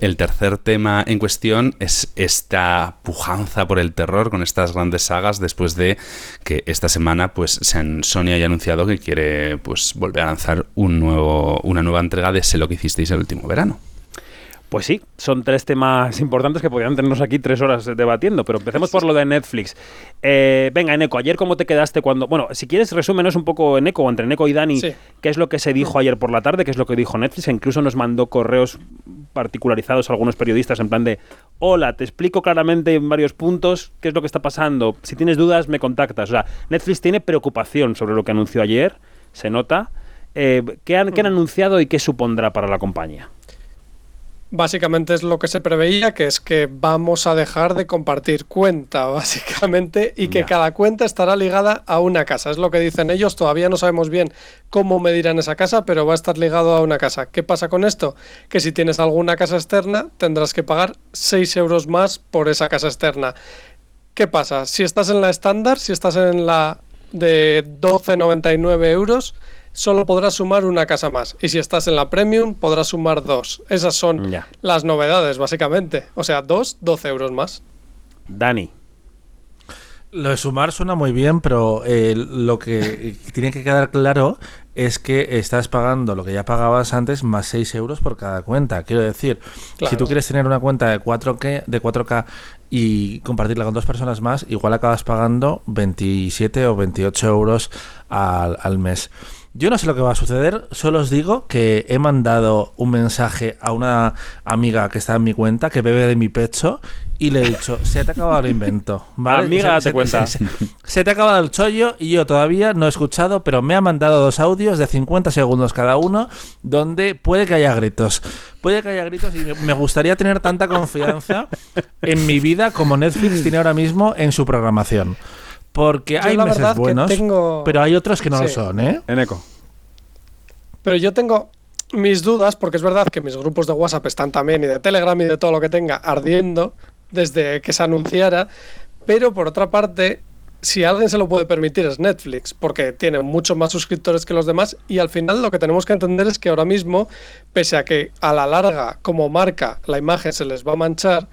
el tercer tema en cuestión es esta pujanza por el terror con estas grandes sagas después de que esta semana pues Sony haya anunciado que quiere pues volver a lanzar un nuevo, una nueva entrega de Sé lo que hicisteis el último verano. Pues sí, son tres temas importantes que podrían tenernos aquí tres horas debatiendo, pero empecemos por lo de Netflix. Eh, venga, Eneco, ayer cómo te quedaste cuando... Bueno, si quieres resúmenos un poco, Eneco, o entre Eneco y Dani, Sí. qué es lo que se dijo ayer por la tarde, qué es lo que dijo Netflix, e incluso nos mandó correos particularizados a algunos periodistas en plan de, hola, te explico claramente en varios puntos qué es lo que está pasando, si tienes dudas me contactas. O sea, Netflix tiene preocupación sobre lo que anunció ayer, se nota. Eh, ¿qué, han, ¿Qué han anunciado y qué supondrá para la compañía? Básicamente es lo que se preveía, que es que vamos a dejar de compartir cuenta, básicamente, y que cada cuenta estará ligada a una casa. Es lo que dicen ellos, todavía no sabemos bien cómo medirán esa casa, pero va a estar ligado a una casa. ¿Qué pasa con esto? Que si tienes alguna casa externa, tendrás que pagar 6 euros más por esa casa externa. ¿Qué pasa? Si estás en la estándar, si estás en la de 12,99 euros, solo podrás sumar una casa más. Y si estás en la premium, podrás sumar dos. Esas son Ya. las novedades, básicamente. O sea, dos, 12 euros más. Dani. Lo de sumar suena muy bien, pero eh, lo que tiene que quedar claro es que estás pagando lo que ya pagabas antes más 6 euros por cada cuenta. Quiero decir, si tú quieres tener una cuenta de 4K, de 4K y compartirla con dos personas más, igual acabas pagando 27 o 28 euros al, al mes. Yo no sé lo que va a suceder, solo os digo que he mandado un mensaje a una amiga que está en mi cuenta, que bebe de mi pecho, y le he dicho, se te ha acabado el invento. ¿vale? Amiga, Se- date se- cuenta. se- se te ha acabado el chollo y yo todavía no he escuchado, pero me ha mandado dos audios de 50 segundos cada uno, donde puede que haya gritos. Puede que haya gritos y me- me gustaría tener tanta confianza en mi vida como Netflix tiene ahora mismo en su programación. Porque Yo hay la meses buenos, tengo- pero hay otros que no lo son, ¿eh? Eneco. Pero yo tengo mis dudas, porque es verdad que mis grupos de WhatsApp están también, y de Telegram y de todo lo que tenga, ardiendo desde que se anunciara. Pero por otra parte, si alguien se lo puede permitir es Netflix, porque tiene muchos más suscriptores que los demás. Y al final lo que tenemos que entender es que ahora mismo, pese a que a la larga, como marca, la imagen se les va a manchar.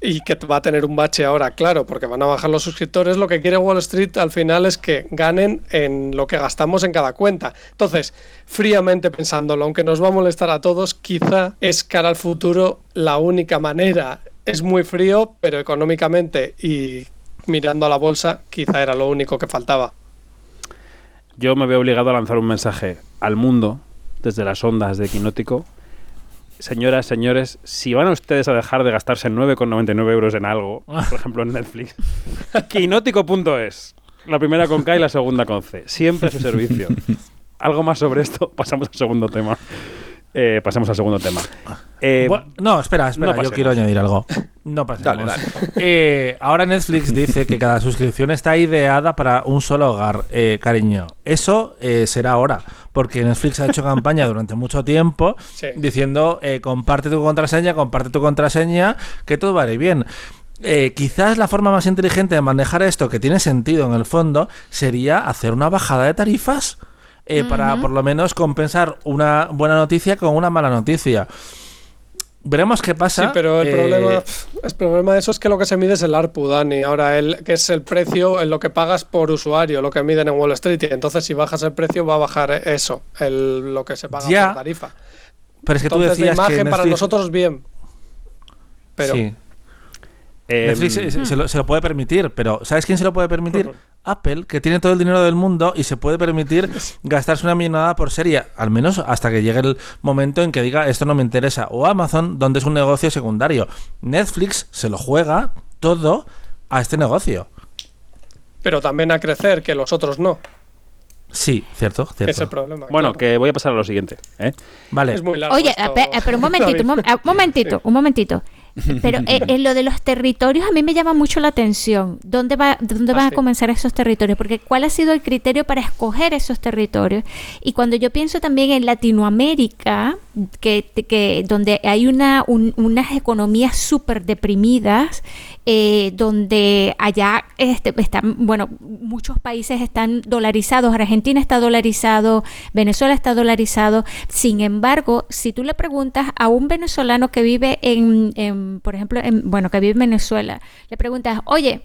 Y que va a tener un bache ahora, claro, porque van a bajar los suscriptores. Lo que quiere Wall Street al final es que ganen en lo que gastamos en cada cuenta. Entonces, fríamente pensándolo, aunque nos va a molestar a todos, quizá es cara al futuro la única manera. Es muy frío, pero económicamente y mirando a la bolsa, quizá era lo único que faltaba. Yo me veo obligado a lanzar un mensaje al mundo desde las ondas de Quinótico. Señoras, señores, si van ustedes a dejar de gastarse 9,99 euros en algo, por ejemplo en Netflix, quinótico.es, la primera con K y la segunda con C, siempre a su servicio. Algo más sobre esto, pasamos al segundo tema. Eh, pasamos al segundo tema. Eh, Bu- no, espera, espera, no yo pasemos. quiero añadir algo. No pasemos. Dale, dale. Eh, ahora Netflix dice que cada suscripción está ideada para un solo hogar, eh, cariño. Eso eh, será ahora, porque Netflix ha hecho campaña durante mucho tiempo Sí. diciendo eh, comparte tu contraseña, comparte tu contraseña, que todo va a ir bien. Eh, quizás la forma más inteligente de manejar esto, que tiene sentido en el fondo, sería hacer una bajada de tarifas eh, para por lo menos compensar una buena noticia con una mala noticia. Veremos qué pasa. Sí, pero el eh, problema, el problema de eso es que lo que se mide es el ARPU, Dani. Ahora, el, que es el precio en lo que pagas por usuario, lo que miden en Wall Street. Y entonces, si bajas el precio, va a bajar eso, el, lo que se paga Ya. por tarifa. Pero es que tú Entonces, la decías imagen que para Netflix- nosotros, bien. Pero Sí. Eh, Netflix se, se lo, se lo puede permitir, pero ¿sabes quién se lo puede permitir? Apple, que tiene todo el dinero del mundo y se puede permitir gastarse una millonada por serie, al menos hasta que llegue el momento en que diga esto no me interesa. O Amazon, donde es un negocio secundario. Netflix se lo juega todo a este negocio. pero también a crecer, que los otros no. Sí, cierto, cierto. Es el problema. bueno, claro. que voy a pasar a lo siguiente. ¿eh? Vale. Es muy largo. Oye, esto, eh, pero un momentito, un, momentito, un momentito. Pero eh, en lo de los territorios a mí me llama mucho la atención. ¿Dónde, va, dónde Ah, van a sí. comenzar esos territorios? Porque ¿cuál ha sido el criterio para escoger esos territorios? Y cuando yo pienso también en Latinoamérica, que, que donde hay una, un- unas economías súper deprimidas, eh, donde allá este, están, bueno, muchos países están dolarizados, Argentina está dolarizado, Venezuela está dolarizado. Sin embargo, si tú le preguntas a un venezolano que vive en, en, por ejemplo, en, bueno, que vive en Venezuela, le preguntas, oye,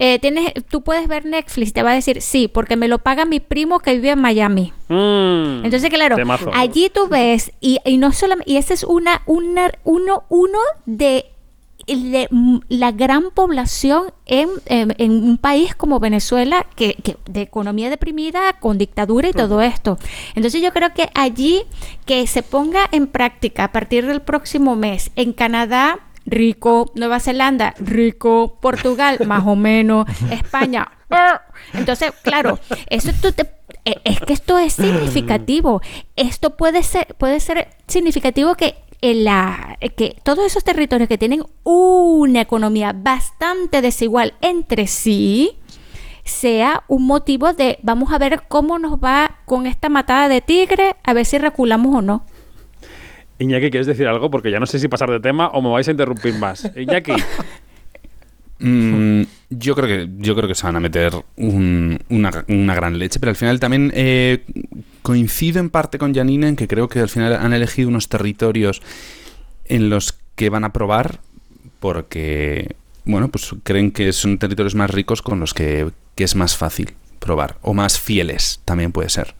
eh, tienes, tú puedes ver Netflix, te va a decir sí, porque me lo paga mi primo que vive en Miami. Mm, Entonces, claro, temazo. allí tú ves, y, y no solamente, y ese es una, una, uno, uno de, de, mm, la gran población en, en- en un país como Venezuela, que, que de economía deprimida, con dictadura y todo esto. Entonces yo creo que allí que se ponga en práctica a partir del próximo mes en Canadá. Rico, Nueva Zelanda, rico, Portugal, más o menos, España. Entonces, claro, eso tú te, eh, es que esto es significativo. Esto puede ser, puede ser significativo que en la, que todos esos territorios que tienen una economía bastante desigual entre sí, sea un motivo de vamos a ver cómo nos va con esta matada de tigre, a ver si reculamos o no. Iñaki, ¿quieres decir algo? Porque ya no sé si pasar de tema o me vais a interrumpir más. Iñaki. Mm, yo creo que yo creo que se van a meter un- una, una gran leche, pero al final también eh, coincido en parte con Janina en que creo que al final han elegido unos territorios en los que van a probar porque bueno pues creen que son territorios más ricos con los que, que es más fácil probar o más fieles también puede ser.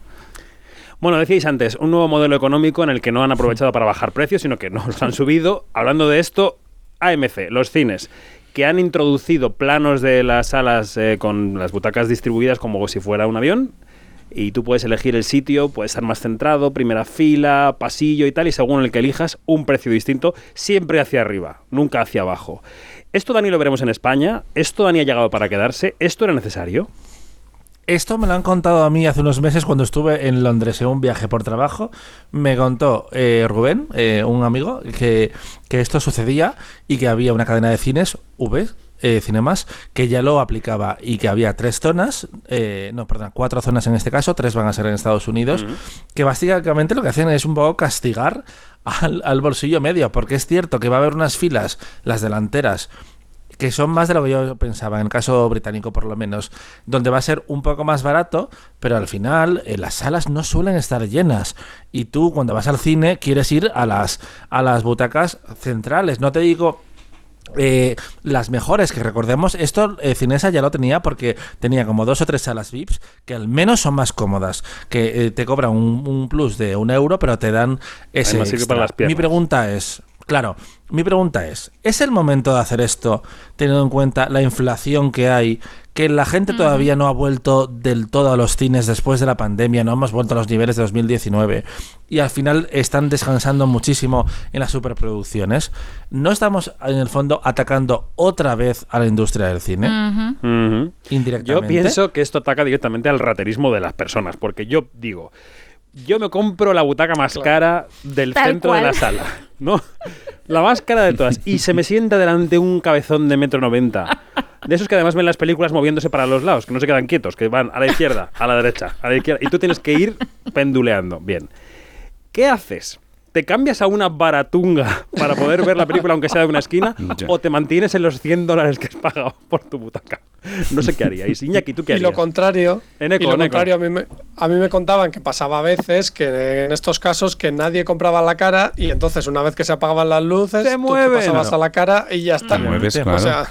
Bueno, decíais antes, un nuevo modelo económico en el que no han aprovechado para bajar precios, sino que no los han subido. Hablando de esto, AMC, los cines, que han introducido planos de las salas eh, con las butacas distribuidas como si fuera un avión. Y tú puedes elegir el sitio, puedes estar más centrado, primera fila, pasillo y tal, y según el que elijas, un precio distinto, siempre hacia arriba, nunca hacia abajo. Esto, Dani, lo veremos en España. Esto, Dani, ha llegado para quedarse. ¿Esto era necesario? Esto me lo han contado a mí hace unos meses cuando estuve en Londres en un viaje por trabajo. Me contó eh, Rubén, eh, un amigo, que, que esto sucedía y que había una cadena de cines, V, eh, Cinemas, que ya lo aplicaba y que había tres zonas, eh, no, perdón, cuatro zonas en este caso, tres van a ser en Estados Unidos, que básicamente lo que hacen es un poco castigar al, al bolsillo medio, porque es cierto que va a haber unas filas, las delanteras, que son más de lo que yo pensaba, en el caso británico por lo menos, donde va a ser un poco más barato, pero al final eh, las salas no suelen estar llenas. Y tú cuando vas al cine quieres ir a las, a las butacas centrales. No te digo eh, las mejores, que recordemos, esto eh, Cinesa ya lo tenía porque tenía como dos o tres salas VIPs que al menos son más cómodas, que eh, te cobran un, un plus de un euro, pero te dan ese extra. para las. Mi pregunta es, claro, mi pregunta es, ¿es el momento de hacer esto teniendo en cuenta la inflación que hay? Que la gente todavía no ha vuelto del todo a los cines después de la pandemia, no hemos vuelto a los niveles de 2019 y al final están descansando muchísimo en las superproducciones. ¿No estamos en el fondo atacando otra vez a la industria del cine? Indirectamente. Yo pienso que esto ataca directamente al raterismo de las personas, porque yo digo, yo me compro la butaca más cara del Tal centro de la sala, ¿no? La más cara de todas. Y se me sienta delante un cabezón de metro noventa. De esos que además ven las películas moviéndose para los lados, que no se quedan quietos, que van a la izquierda, a la derecha, a la izquierda. Y tú tienes que ir penduleando. Bien. ¿Qué haces? ¿Te cambias a una baratunga para poder ver la película aunque sea de una esquina? ¿O te mantienes en los 100 dólares que has pagado por tu butaca? No sé qué haríais. Iñaki, ¿tú qué Y harías? lo contrario, En eco, y lo en contrario a, mí me, a mí me contaban que pasaba a veces que en estos casos que nadie compraba la cara y entonces una vez que se apagaban las luces, Se tú te pasabas a la cara y ya está. Te mueves, O O claro. sea,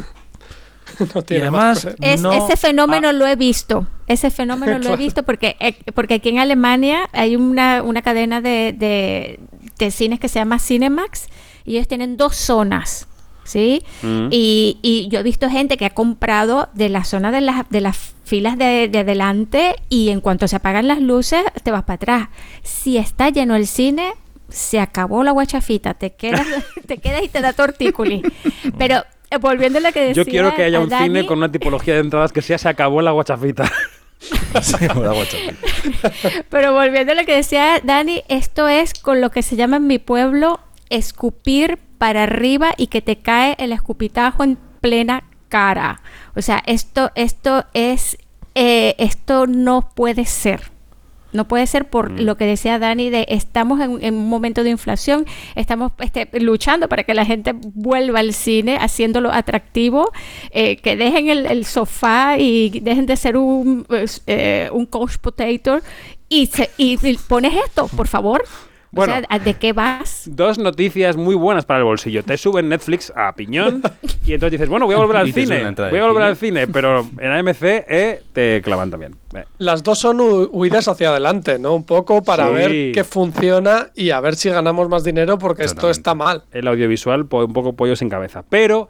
no tiene más además, cosa. Es- no- ese fenómeno ah, lo he visto. Ese fenómeno lo he visto porque, eh, porque aquí en Alemania hay una, una cadena de, de- de cines que se llama Cinemax y ellos tienen dos zonas. ¿Sí? Mm. Y, y yo he visto gente que ha comprado de la zona de las, de las filas de, de adelante y en cuanto se apagan las luces te vas para atrás. Si está lleno el cine, se acabó la guachafita, te quedas, te quedas y te da tortículi. Pero volviendo a lo que decía Yo quiero que haya un Dani, cine con una tipología de entradas que sea se acabó la guachafita. Pero volviendo a lo que decía Dani, esto es con lo que se llama en mi pueblo escupir para arriba y que te cae el escupitajo en plena cara. O sea, esto, esto es, eh, esto no puede ser. No puede ser por Mm. lo que decía Dani de estamos en, en un momento de inflación, estamos este, luchando para que la gente vuelva al cine, haciéndolo atractivo, eh, que dejen el, el sofá y dejen de ser un, eh, un couch potato y, se- y- y pones esto, por favor. Bueno. o sea, ¿de qué vas? Dos noticias muy buenas para el bolsillo. Te suben Netflix a piñón y entonces dices, bueno, voy a volver al cine. Voy a volver cine. al cine, pero en AMC eh, te clavan también. Eh. Las dos son hu- huidas hacia adelante, ¿no? Un poco para Sí. ver qué funciona y a ver si ganamos más dinero porque esto está mal. el audiovisual un poco pollo sin cabeza. Pero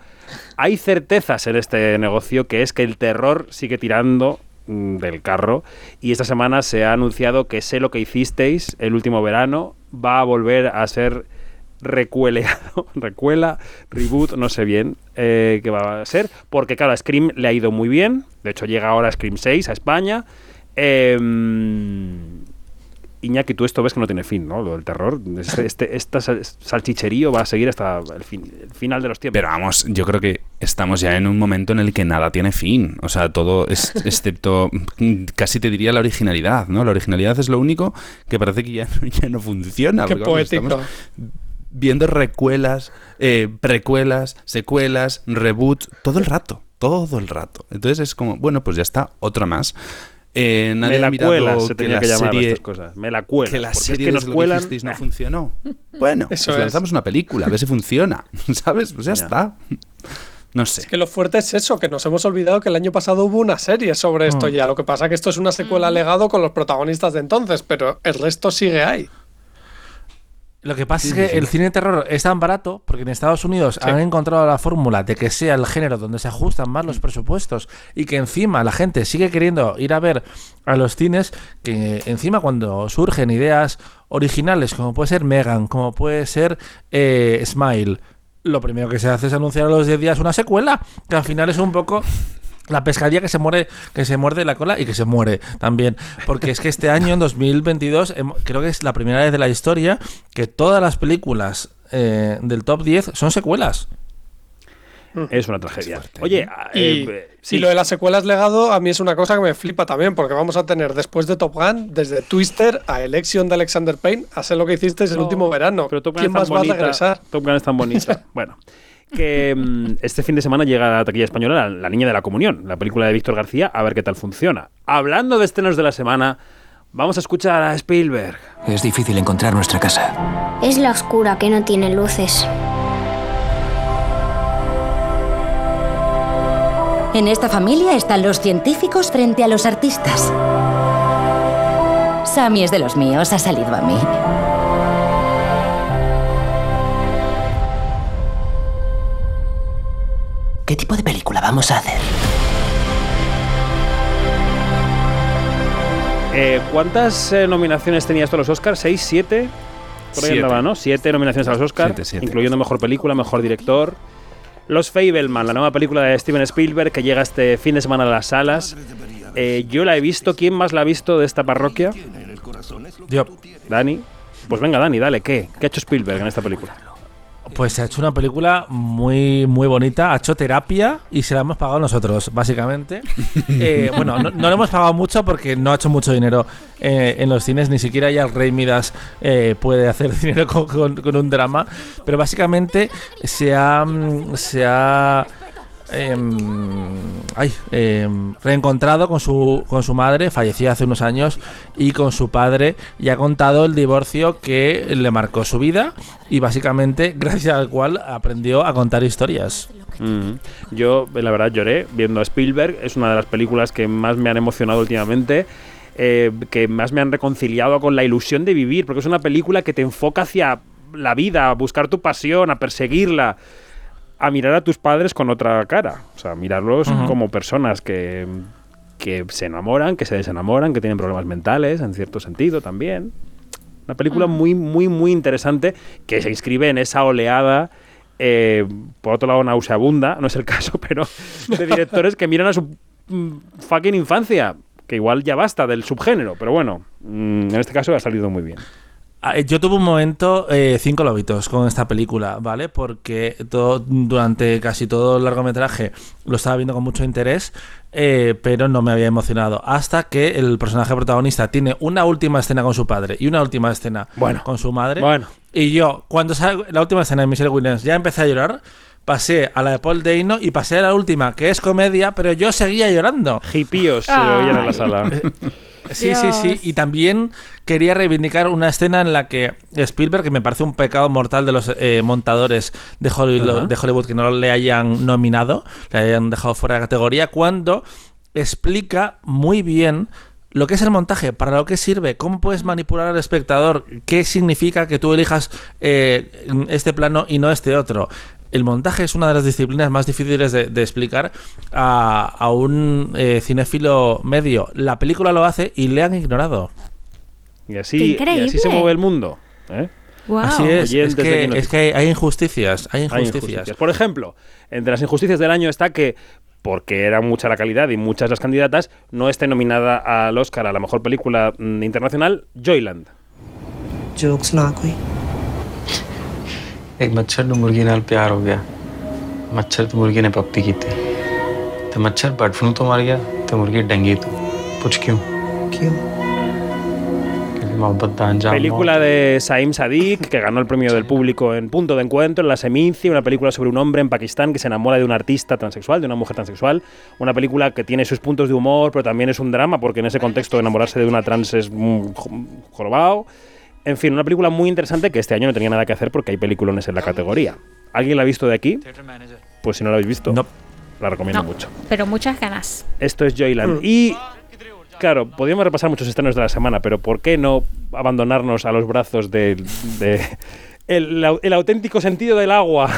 hay certezas en este negocio que es que el terror sigue tirando mm, del carro y esta semana se ha anunciado que sé lo que hicisteis el último verano va a volver a ser recueleado, recuela, reboot, no sé bien eh, qué va a ser, porque claro, Scream le ha ido muy bien, de hecho llega ahora Scream 6 a España, em, Iñaki, tú esto ves que no tiene fin, ¿no? Lo del terror. Este, este, salchicherío va a seguir hasta el, fin- el final de los tiempos. Pero vamos, yo creo que estamos ya en un momento en el que nada tiene fin. O sea, todo, es, excepto mm, casi te diría la originalidad, ¿no? La originalidad es lo único que parece que ya, ya no funciona. Qué poético. viendo recuelas, eh, precuelas, secuelas, reboots, todo el rato, todo el rato. Entonces es como, bueno, pues ya está, otra más. Eh, nadie me la ha cuelas, se que tenía la que llamar a serie- estas cosas. Me la cuelas. que la porque es serie de lo cuelan. no funcionó. Bueno, Eso pues es. lanzamos una película, a ver si funciona. ¿Sabes? Pues ya, Ya. está. No sé. Es que lo fuerte es eso, que nos hemos olvidado que el año pasado hubo una serie sobre esto Mm. ya. Lo que pasa que esto es una secuela legado con los protagonistas de entonces, pero el resto sigue ahí. Lo que pasa es que el cine de terror es tan barato porque en Estados Unidos han encontrado la fórmula de que sea el género donde se ajustan más los presupuestos y que encima la gente sigue queriendo ir a ver a los cines que encima cuando surgen ideas originales como puede ser Megan, como puede ser eh, Smile, lo primero que se hace es anunciar a los 10 días una secuela, que al final es un poco la pescadilla que se muere, que se muerde la cola y que se muere también. Porque es que este año, en 2022, hem- creo que es la primera vez de la historia que todas las películas eh, del top 10 son secuelas. Es una tragedia. Oye, ah, Y, eh, y sí. lo de las secuelas legado a mí es una cosa que me flipa también, porque vamos a tener después de Top Gun, desde Twister a Election de Alexander Payne, a ser lo que hicisteis el No, último verano. Pero Top Gun ¿Quién es tan más va a regresar? Top Gun es tan bonita. bueno, que mm, este fin de semana llega a la taquilla española la, La Niña de la Comunión, la película de Víctor García, a ver qué tal funciona. Hablando de estrenos de la semana, vamos a escuchar a Spielberg. Es difícil encontrar nuestra casa. Es la oscura que no tiene luces. En esta familia están los científicos frente a los artistas. Sammy es de los míos, ha salido a mí. ¿Qué tipo de película vamos a hacer? Eh, ¿Cuántas eh, nominaciones tenías tú a los Oscars? ¿Seis, siete? Por ahí Siete. andaba, ¿no? Siete nominaciones a los Oscars, Siete, siete. incluyendo Mejor Película, Mejor Director. Los Fableman, la nueva película de Steven Spielberg que llega este fin de semana a las salas. Eh, yo la he visto. ¿Quién más la ha visto de esta parroquia? Yo. Dani. Pues venga, Dani, dale. ¿Qué? ¿Qué ha hecho Spielberg en esta película? Pues se ha hecho una película muy, muy bonita. Ha hecho terapia y se la hemos pagado nosotros, básicamente. Eh, bueno, no, no le hemos pagado mucho porque no ha hecho mucho dinero eh, en los cines. Ni siquiera ya el Rey Midas eh, puede hacer dinero con, con- con un drama. Pero básicamente se ha. mm, Se ha em, reencontrado con su, con su madre, fallecida hace unos años, y con su padre, y ha contado el divorcio que le marcó su vida y básicamente gracias al cual aprendió a contar historias. Yo, la verdad, lloré viendo a Spielberg. Es una de las películas que más me han emocionado últimamente. eh, que más me han reconciliado con la ilusión de vivir. Porque es una película que te enfoca hacia la vida, a buscar tu pasión, a perseguirla. A mirar a tus padres con otra cara. O sea, mirarlos como personas que, que se enamoran, que se desenamoran, que tienen problemas mentales, en cierto sentido también. Una película muy, muy, muy interesante que se inscribe en esa oleada, eh, por otro lado, nauseabunda, no es el caso, pero de directores que miran a su mm, fucking infancia, que igual ya basta del subgénero, pero bueno, mm, en este caso ha salido muy bien. Ah, eh, Yo tuve un momento eh, cinco lobitos con esta película, ¿vale? Porque todo, durante casi todo el largometraje lo estaba viendo con mucho interés, eh, pero no me había emocionado. Hasta que el personaje protagonista tiene una última escena con su padre y una última escena Bueno. con su madre. Bueno. Y yo, cuando sale la última escena de Michelle Williams, ya empecé a llorar. Pasé a la de Paul Dano y pasé a la última, que es comedia, pero yo seguía llorando. Hipíos se oían en la sala. Sí, sí, sí. Y también quería reivindicar una escena en la que Spielberg, que me parece un pecado mortal de los eh, montadores de Hollywood, Ajá. de Hollywood que no le hayan nominado, le hayan dejado fuera de categoría, cuando explica muy bien lo que es el montaje, para lo que sirve, cómo puedes manipular al espectador, qué significa que tú elijas eh, este plano y no este otro el montaje es una de las disciplinas más difíciles de, explicar a, un eh, cinéfilo medio. La película lo hace y le han ignorado. Y así, se mueve el mundo. ¿eh? Wow. Así es, es que, hay, injusticias, hay injusticias. Por ejemplo, entre las injusticias del año está que porque era mucha la calidad y muchas las candidatas, no esté nominada al Oscar a la mejor película mm, internacional, Joyland. Jokes, ਇੱਕ ਮੱਛਰ ਨੂੰ ਮੁਰਗੀ ਨਾਲ ਪਿਆਰ ਹੋ ਗਿਆ ਮੱਛਰ ਤੇ ਮੁਰਗੀ ਨੇ ਪੱਪੀ ਕੀਤੀ ਤੇ ਮੱਛਰ ਬਰਡ ਫਲੂ ਤੋਂ ਮਰ ਗਿਆ ਤੇ ਮੁਰਗੀ ਡੰਗੀ ਤੋਂ ਪੁੱਛ ਕਿਉਂ क्यों ਕਿਉਂਕਿ ਮੁਹੱਬਤ ਦਾ ਅੰਜਾਮ ਮੌਤ Película de Saim Sadiq, que ganó el premio del público en Punto de Encuentro, en La Seminci, una película sobre un hombre en Pakistán que se enamora de un artista transexual, de una mujer transexual. Una película que tiene sus puntos de humor, pero también es un drama, porque en ese contexto enamorarse de una trans es mm, jo- jorobado. En fin, una película muy interesante que este año no tenía nada que hacer porque hay peliculones en la categoría. ¿Alguien la ha visto de aquí? Pues si no la habéis visto, la recomiendo No. mucho. Pero muchas ganas. Esto es Joyland. Y claro, podríamos repasar muchos estrenos de la semana, pero ¿por qué no abandonarnos a los brazos de, de- el auténtico sentido del agua?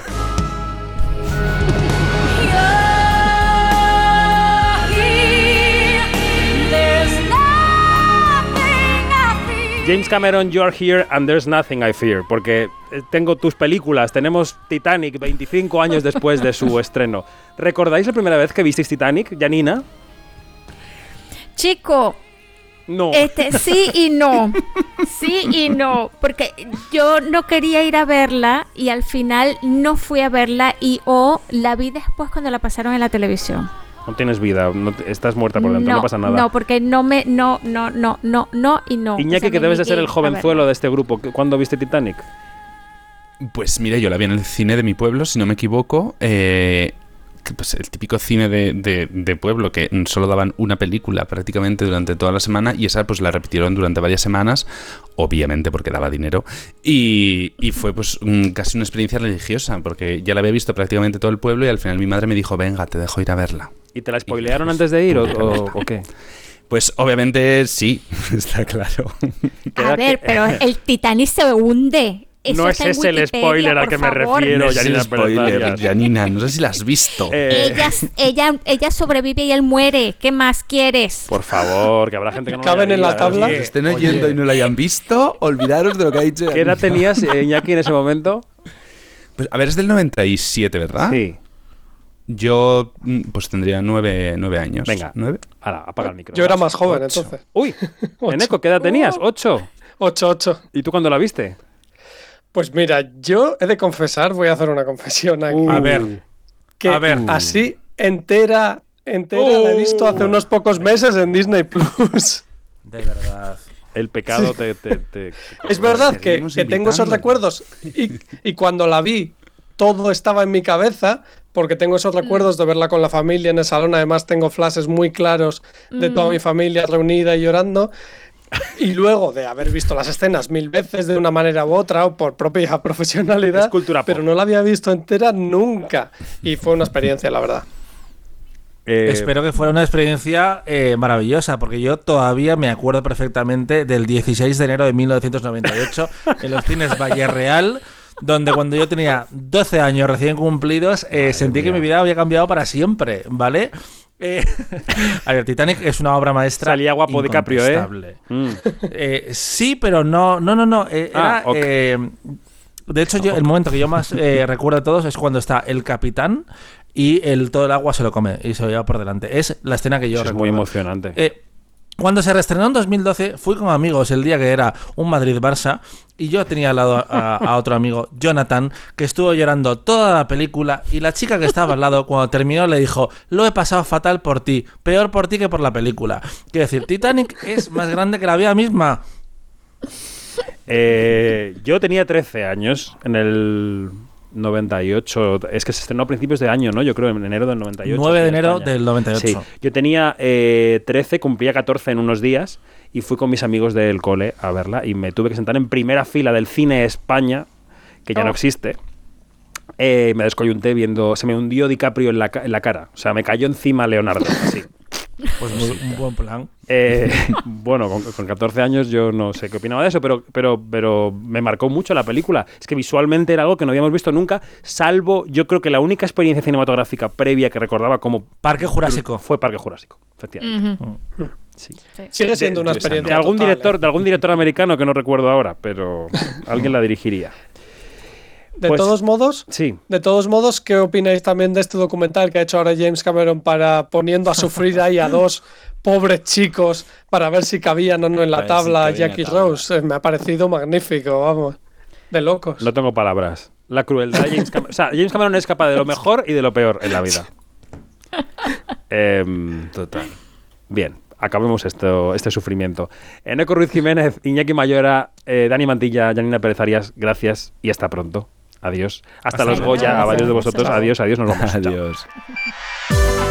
James Cameron, You're Here and There's Nothing I Fear, porque eh, tengo tus películas, tenemos Titanic 25 años después de su estreno. ¿Recordáis la primera vez que visteis Titanic, Janina? Chico. No. Este, sí y no. Sí y no. Porque yo no quería ir a verla y al final no fui a verla y o la vi después cuando la pasaron en la televisión. No tienes vida, no estás muerta por dentro, no, pasa nada. No, porque no me, no, no, no, no, no y no. O Iñaki, sea, que debes de ser el jovenzuelo de este grupo, ¿cu- ¿cuándo viste Titanic? Pues mira, yo la vi en el cine de mi pueblo, si no me equivoco. eh, pues, el típico cine de, de- de pueblo que solo daban una película prácticamente durante toda la semana y esa pues la repitieron durante varias semanas, obviamente porque daba dinero. Y, y fue pues casi una experiencia religiosa porque ya la había visto prácticamente todo el pueblo y al final mi madre me dijo, venga, te dejo ir a verla. ¿Y te la spoilearon antes de ir o, o- o qué? Pues obviamente sí, está claro. A ver, pero el Titanic se hunde. Eso No es ese el spoiler al que me refiero, No es el Janina spoiler, Janina, no sé si la has visto. Eh, Ella, ella, ella sobrevive y él muere. ¿Qué más quieres? Por favor, que habrá gente que no ¿Caben en la tabla? visto. Si estén oyendo y no la hayan visto, olvidaros de lo que ha dicho. ¿Qué edad tenías, eh, Iñaki, en ese momento? Pues, a ver, es del 97, ¿verdad? Sí. Yo, mm, pues tendría nueve, nueve años. Venga. ¿Nueve? Ahora, apaga el micro. Yo era más joven Ocho. entonces. Uy, Eneco, ¿qué edad tenías? ¿Ocho? 8, 8. ¿Y tú cuándo la viste? Pues mira, yo he de confesar, voy a hacer una confesión aquí. A ver, que a ver. así entera, entera la he visto hace unos pocos meses en Disney Plus. de verdad. El pecado te, te- te- Es verdad que, que tengo esos recuerdos y, y cuando la vi todo estaba en mi cabeza porque tengo esos recuerdos de verla con la familia en el salón. Además tengo flashes muy claros de toda mi familia reunida y llorando. Y luego de haber visto las escenas mil veces de una manera u otra o por propia profesionalidad, Es cultura pero no la había visto entera nunca. Y fue una experiencia, la verdad. Eh, Espero que fuera una experiencia eh, maravillosa, porque yo todavía me acuerdo perfectamente del 16 de enero de 1998 en los cines Valle Real, donde cuando yo tenía 12 años recién cumplidos, eh, sentí que mi vida había cambiado para siempre, ¿vale? Eh, a ver, Titanic es una obra maestra. Salía guapo DiCaprio, ¿eh? Mm. Eh, sí, pero no, no, no, no. eh, Ah, era, eh, de hecho, yo, el momento que yo más recuerdo de todos es cuando está el capitán y el, todo el agua se lo come y se lo lleva por delante. Es la escena que yo Eso es recuerdo. muy emocionante. Cuando se reestrenó en 2012, fui con amigos el día que era un Madrid-Barça y yo tenía al lado a, a otro amigo, Jonathan, que estuvo llorando toda la película y la chica que estaba al lado cuando terminó le dijo, lo he pasado fatal por ti, peor por ti que por la película. Quiero decir, Titanic es más grande que la vida misma. Eh, yo tenía 13 años en el 98. Es que se estrenó a principios de año, ¿no? Yo creo en enero del 98. 9 de enero España. del 98. Sí, yo tenía eh, 13, cumplía 14 en unos días y fui con mis amigos del cole a verla y me tuve que sentar en primera fila del cine España, que ya no Oh. existe. Eh, me descoyunté viendo, se me hundió DiCaprio en la, en la cara, o sea, me cayó encima Leonardo. así. Pues muy- un buen plan. Eh, bueno, con, con 14 años yo no sé qué opinaba de eso, pero, pero, pero me marcó mucho la película. Es que visualmente era algo que no habíamos visto nunca, salvo yo creo que la única experiencia cinematográfica previa que recordaba como Parque Jurásico. fue Parque Jurásico, efectivamente. Sí. Sigue siendo una experiencia. De algún total, director, ¿eh? de algún director americano que no recuerdo ahora, pero alguien la dirigiría. De Pues- todos modos, Sí. de todos modos, ¿qué opináis también de este documental que ha hecho ahora James Cameron para poniendo a sufrir ahí a dos pobres chicos para ver si cabían o no en la si tabla Jackie. Rose? Eh, me ha parecido magnífico, vamos. De locos. No tengo palabras. La crueldad de James Cameron. O sea, James Cameron es capaz de lo mejor y de lo peor en la vida. Em, Total. Bien, acabemos esto, este sufrimiento. Eneco Ruiz Jiménez, Iñaki Mayora, eh, Dani Mantilla, Janina Pérez Arias, gracias y hasta pronto. Adiós. Hasta, Hasta los. Goya, a varios de vosotros. Adiós, adiós, nos vamos. Chao.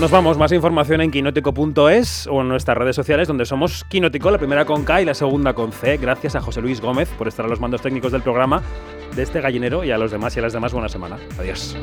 Nos vamos, más información en quinótico.es o en nuestras redes sociales donde somos Quinótico, la primera con K y la segunda con C. Gracias a José Luis Gómez por estar a los mandos técnicos del programa de este gallinero y a los demás y a las demás buena semana. Adiós.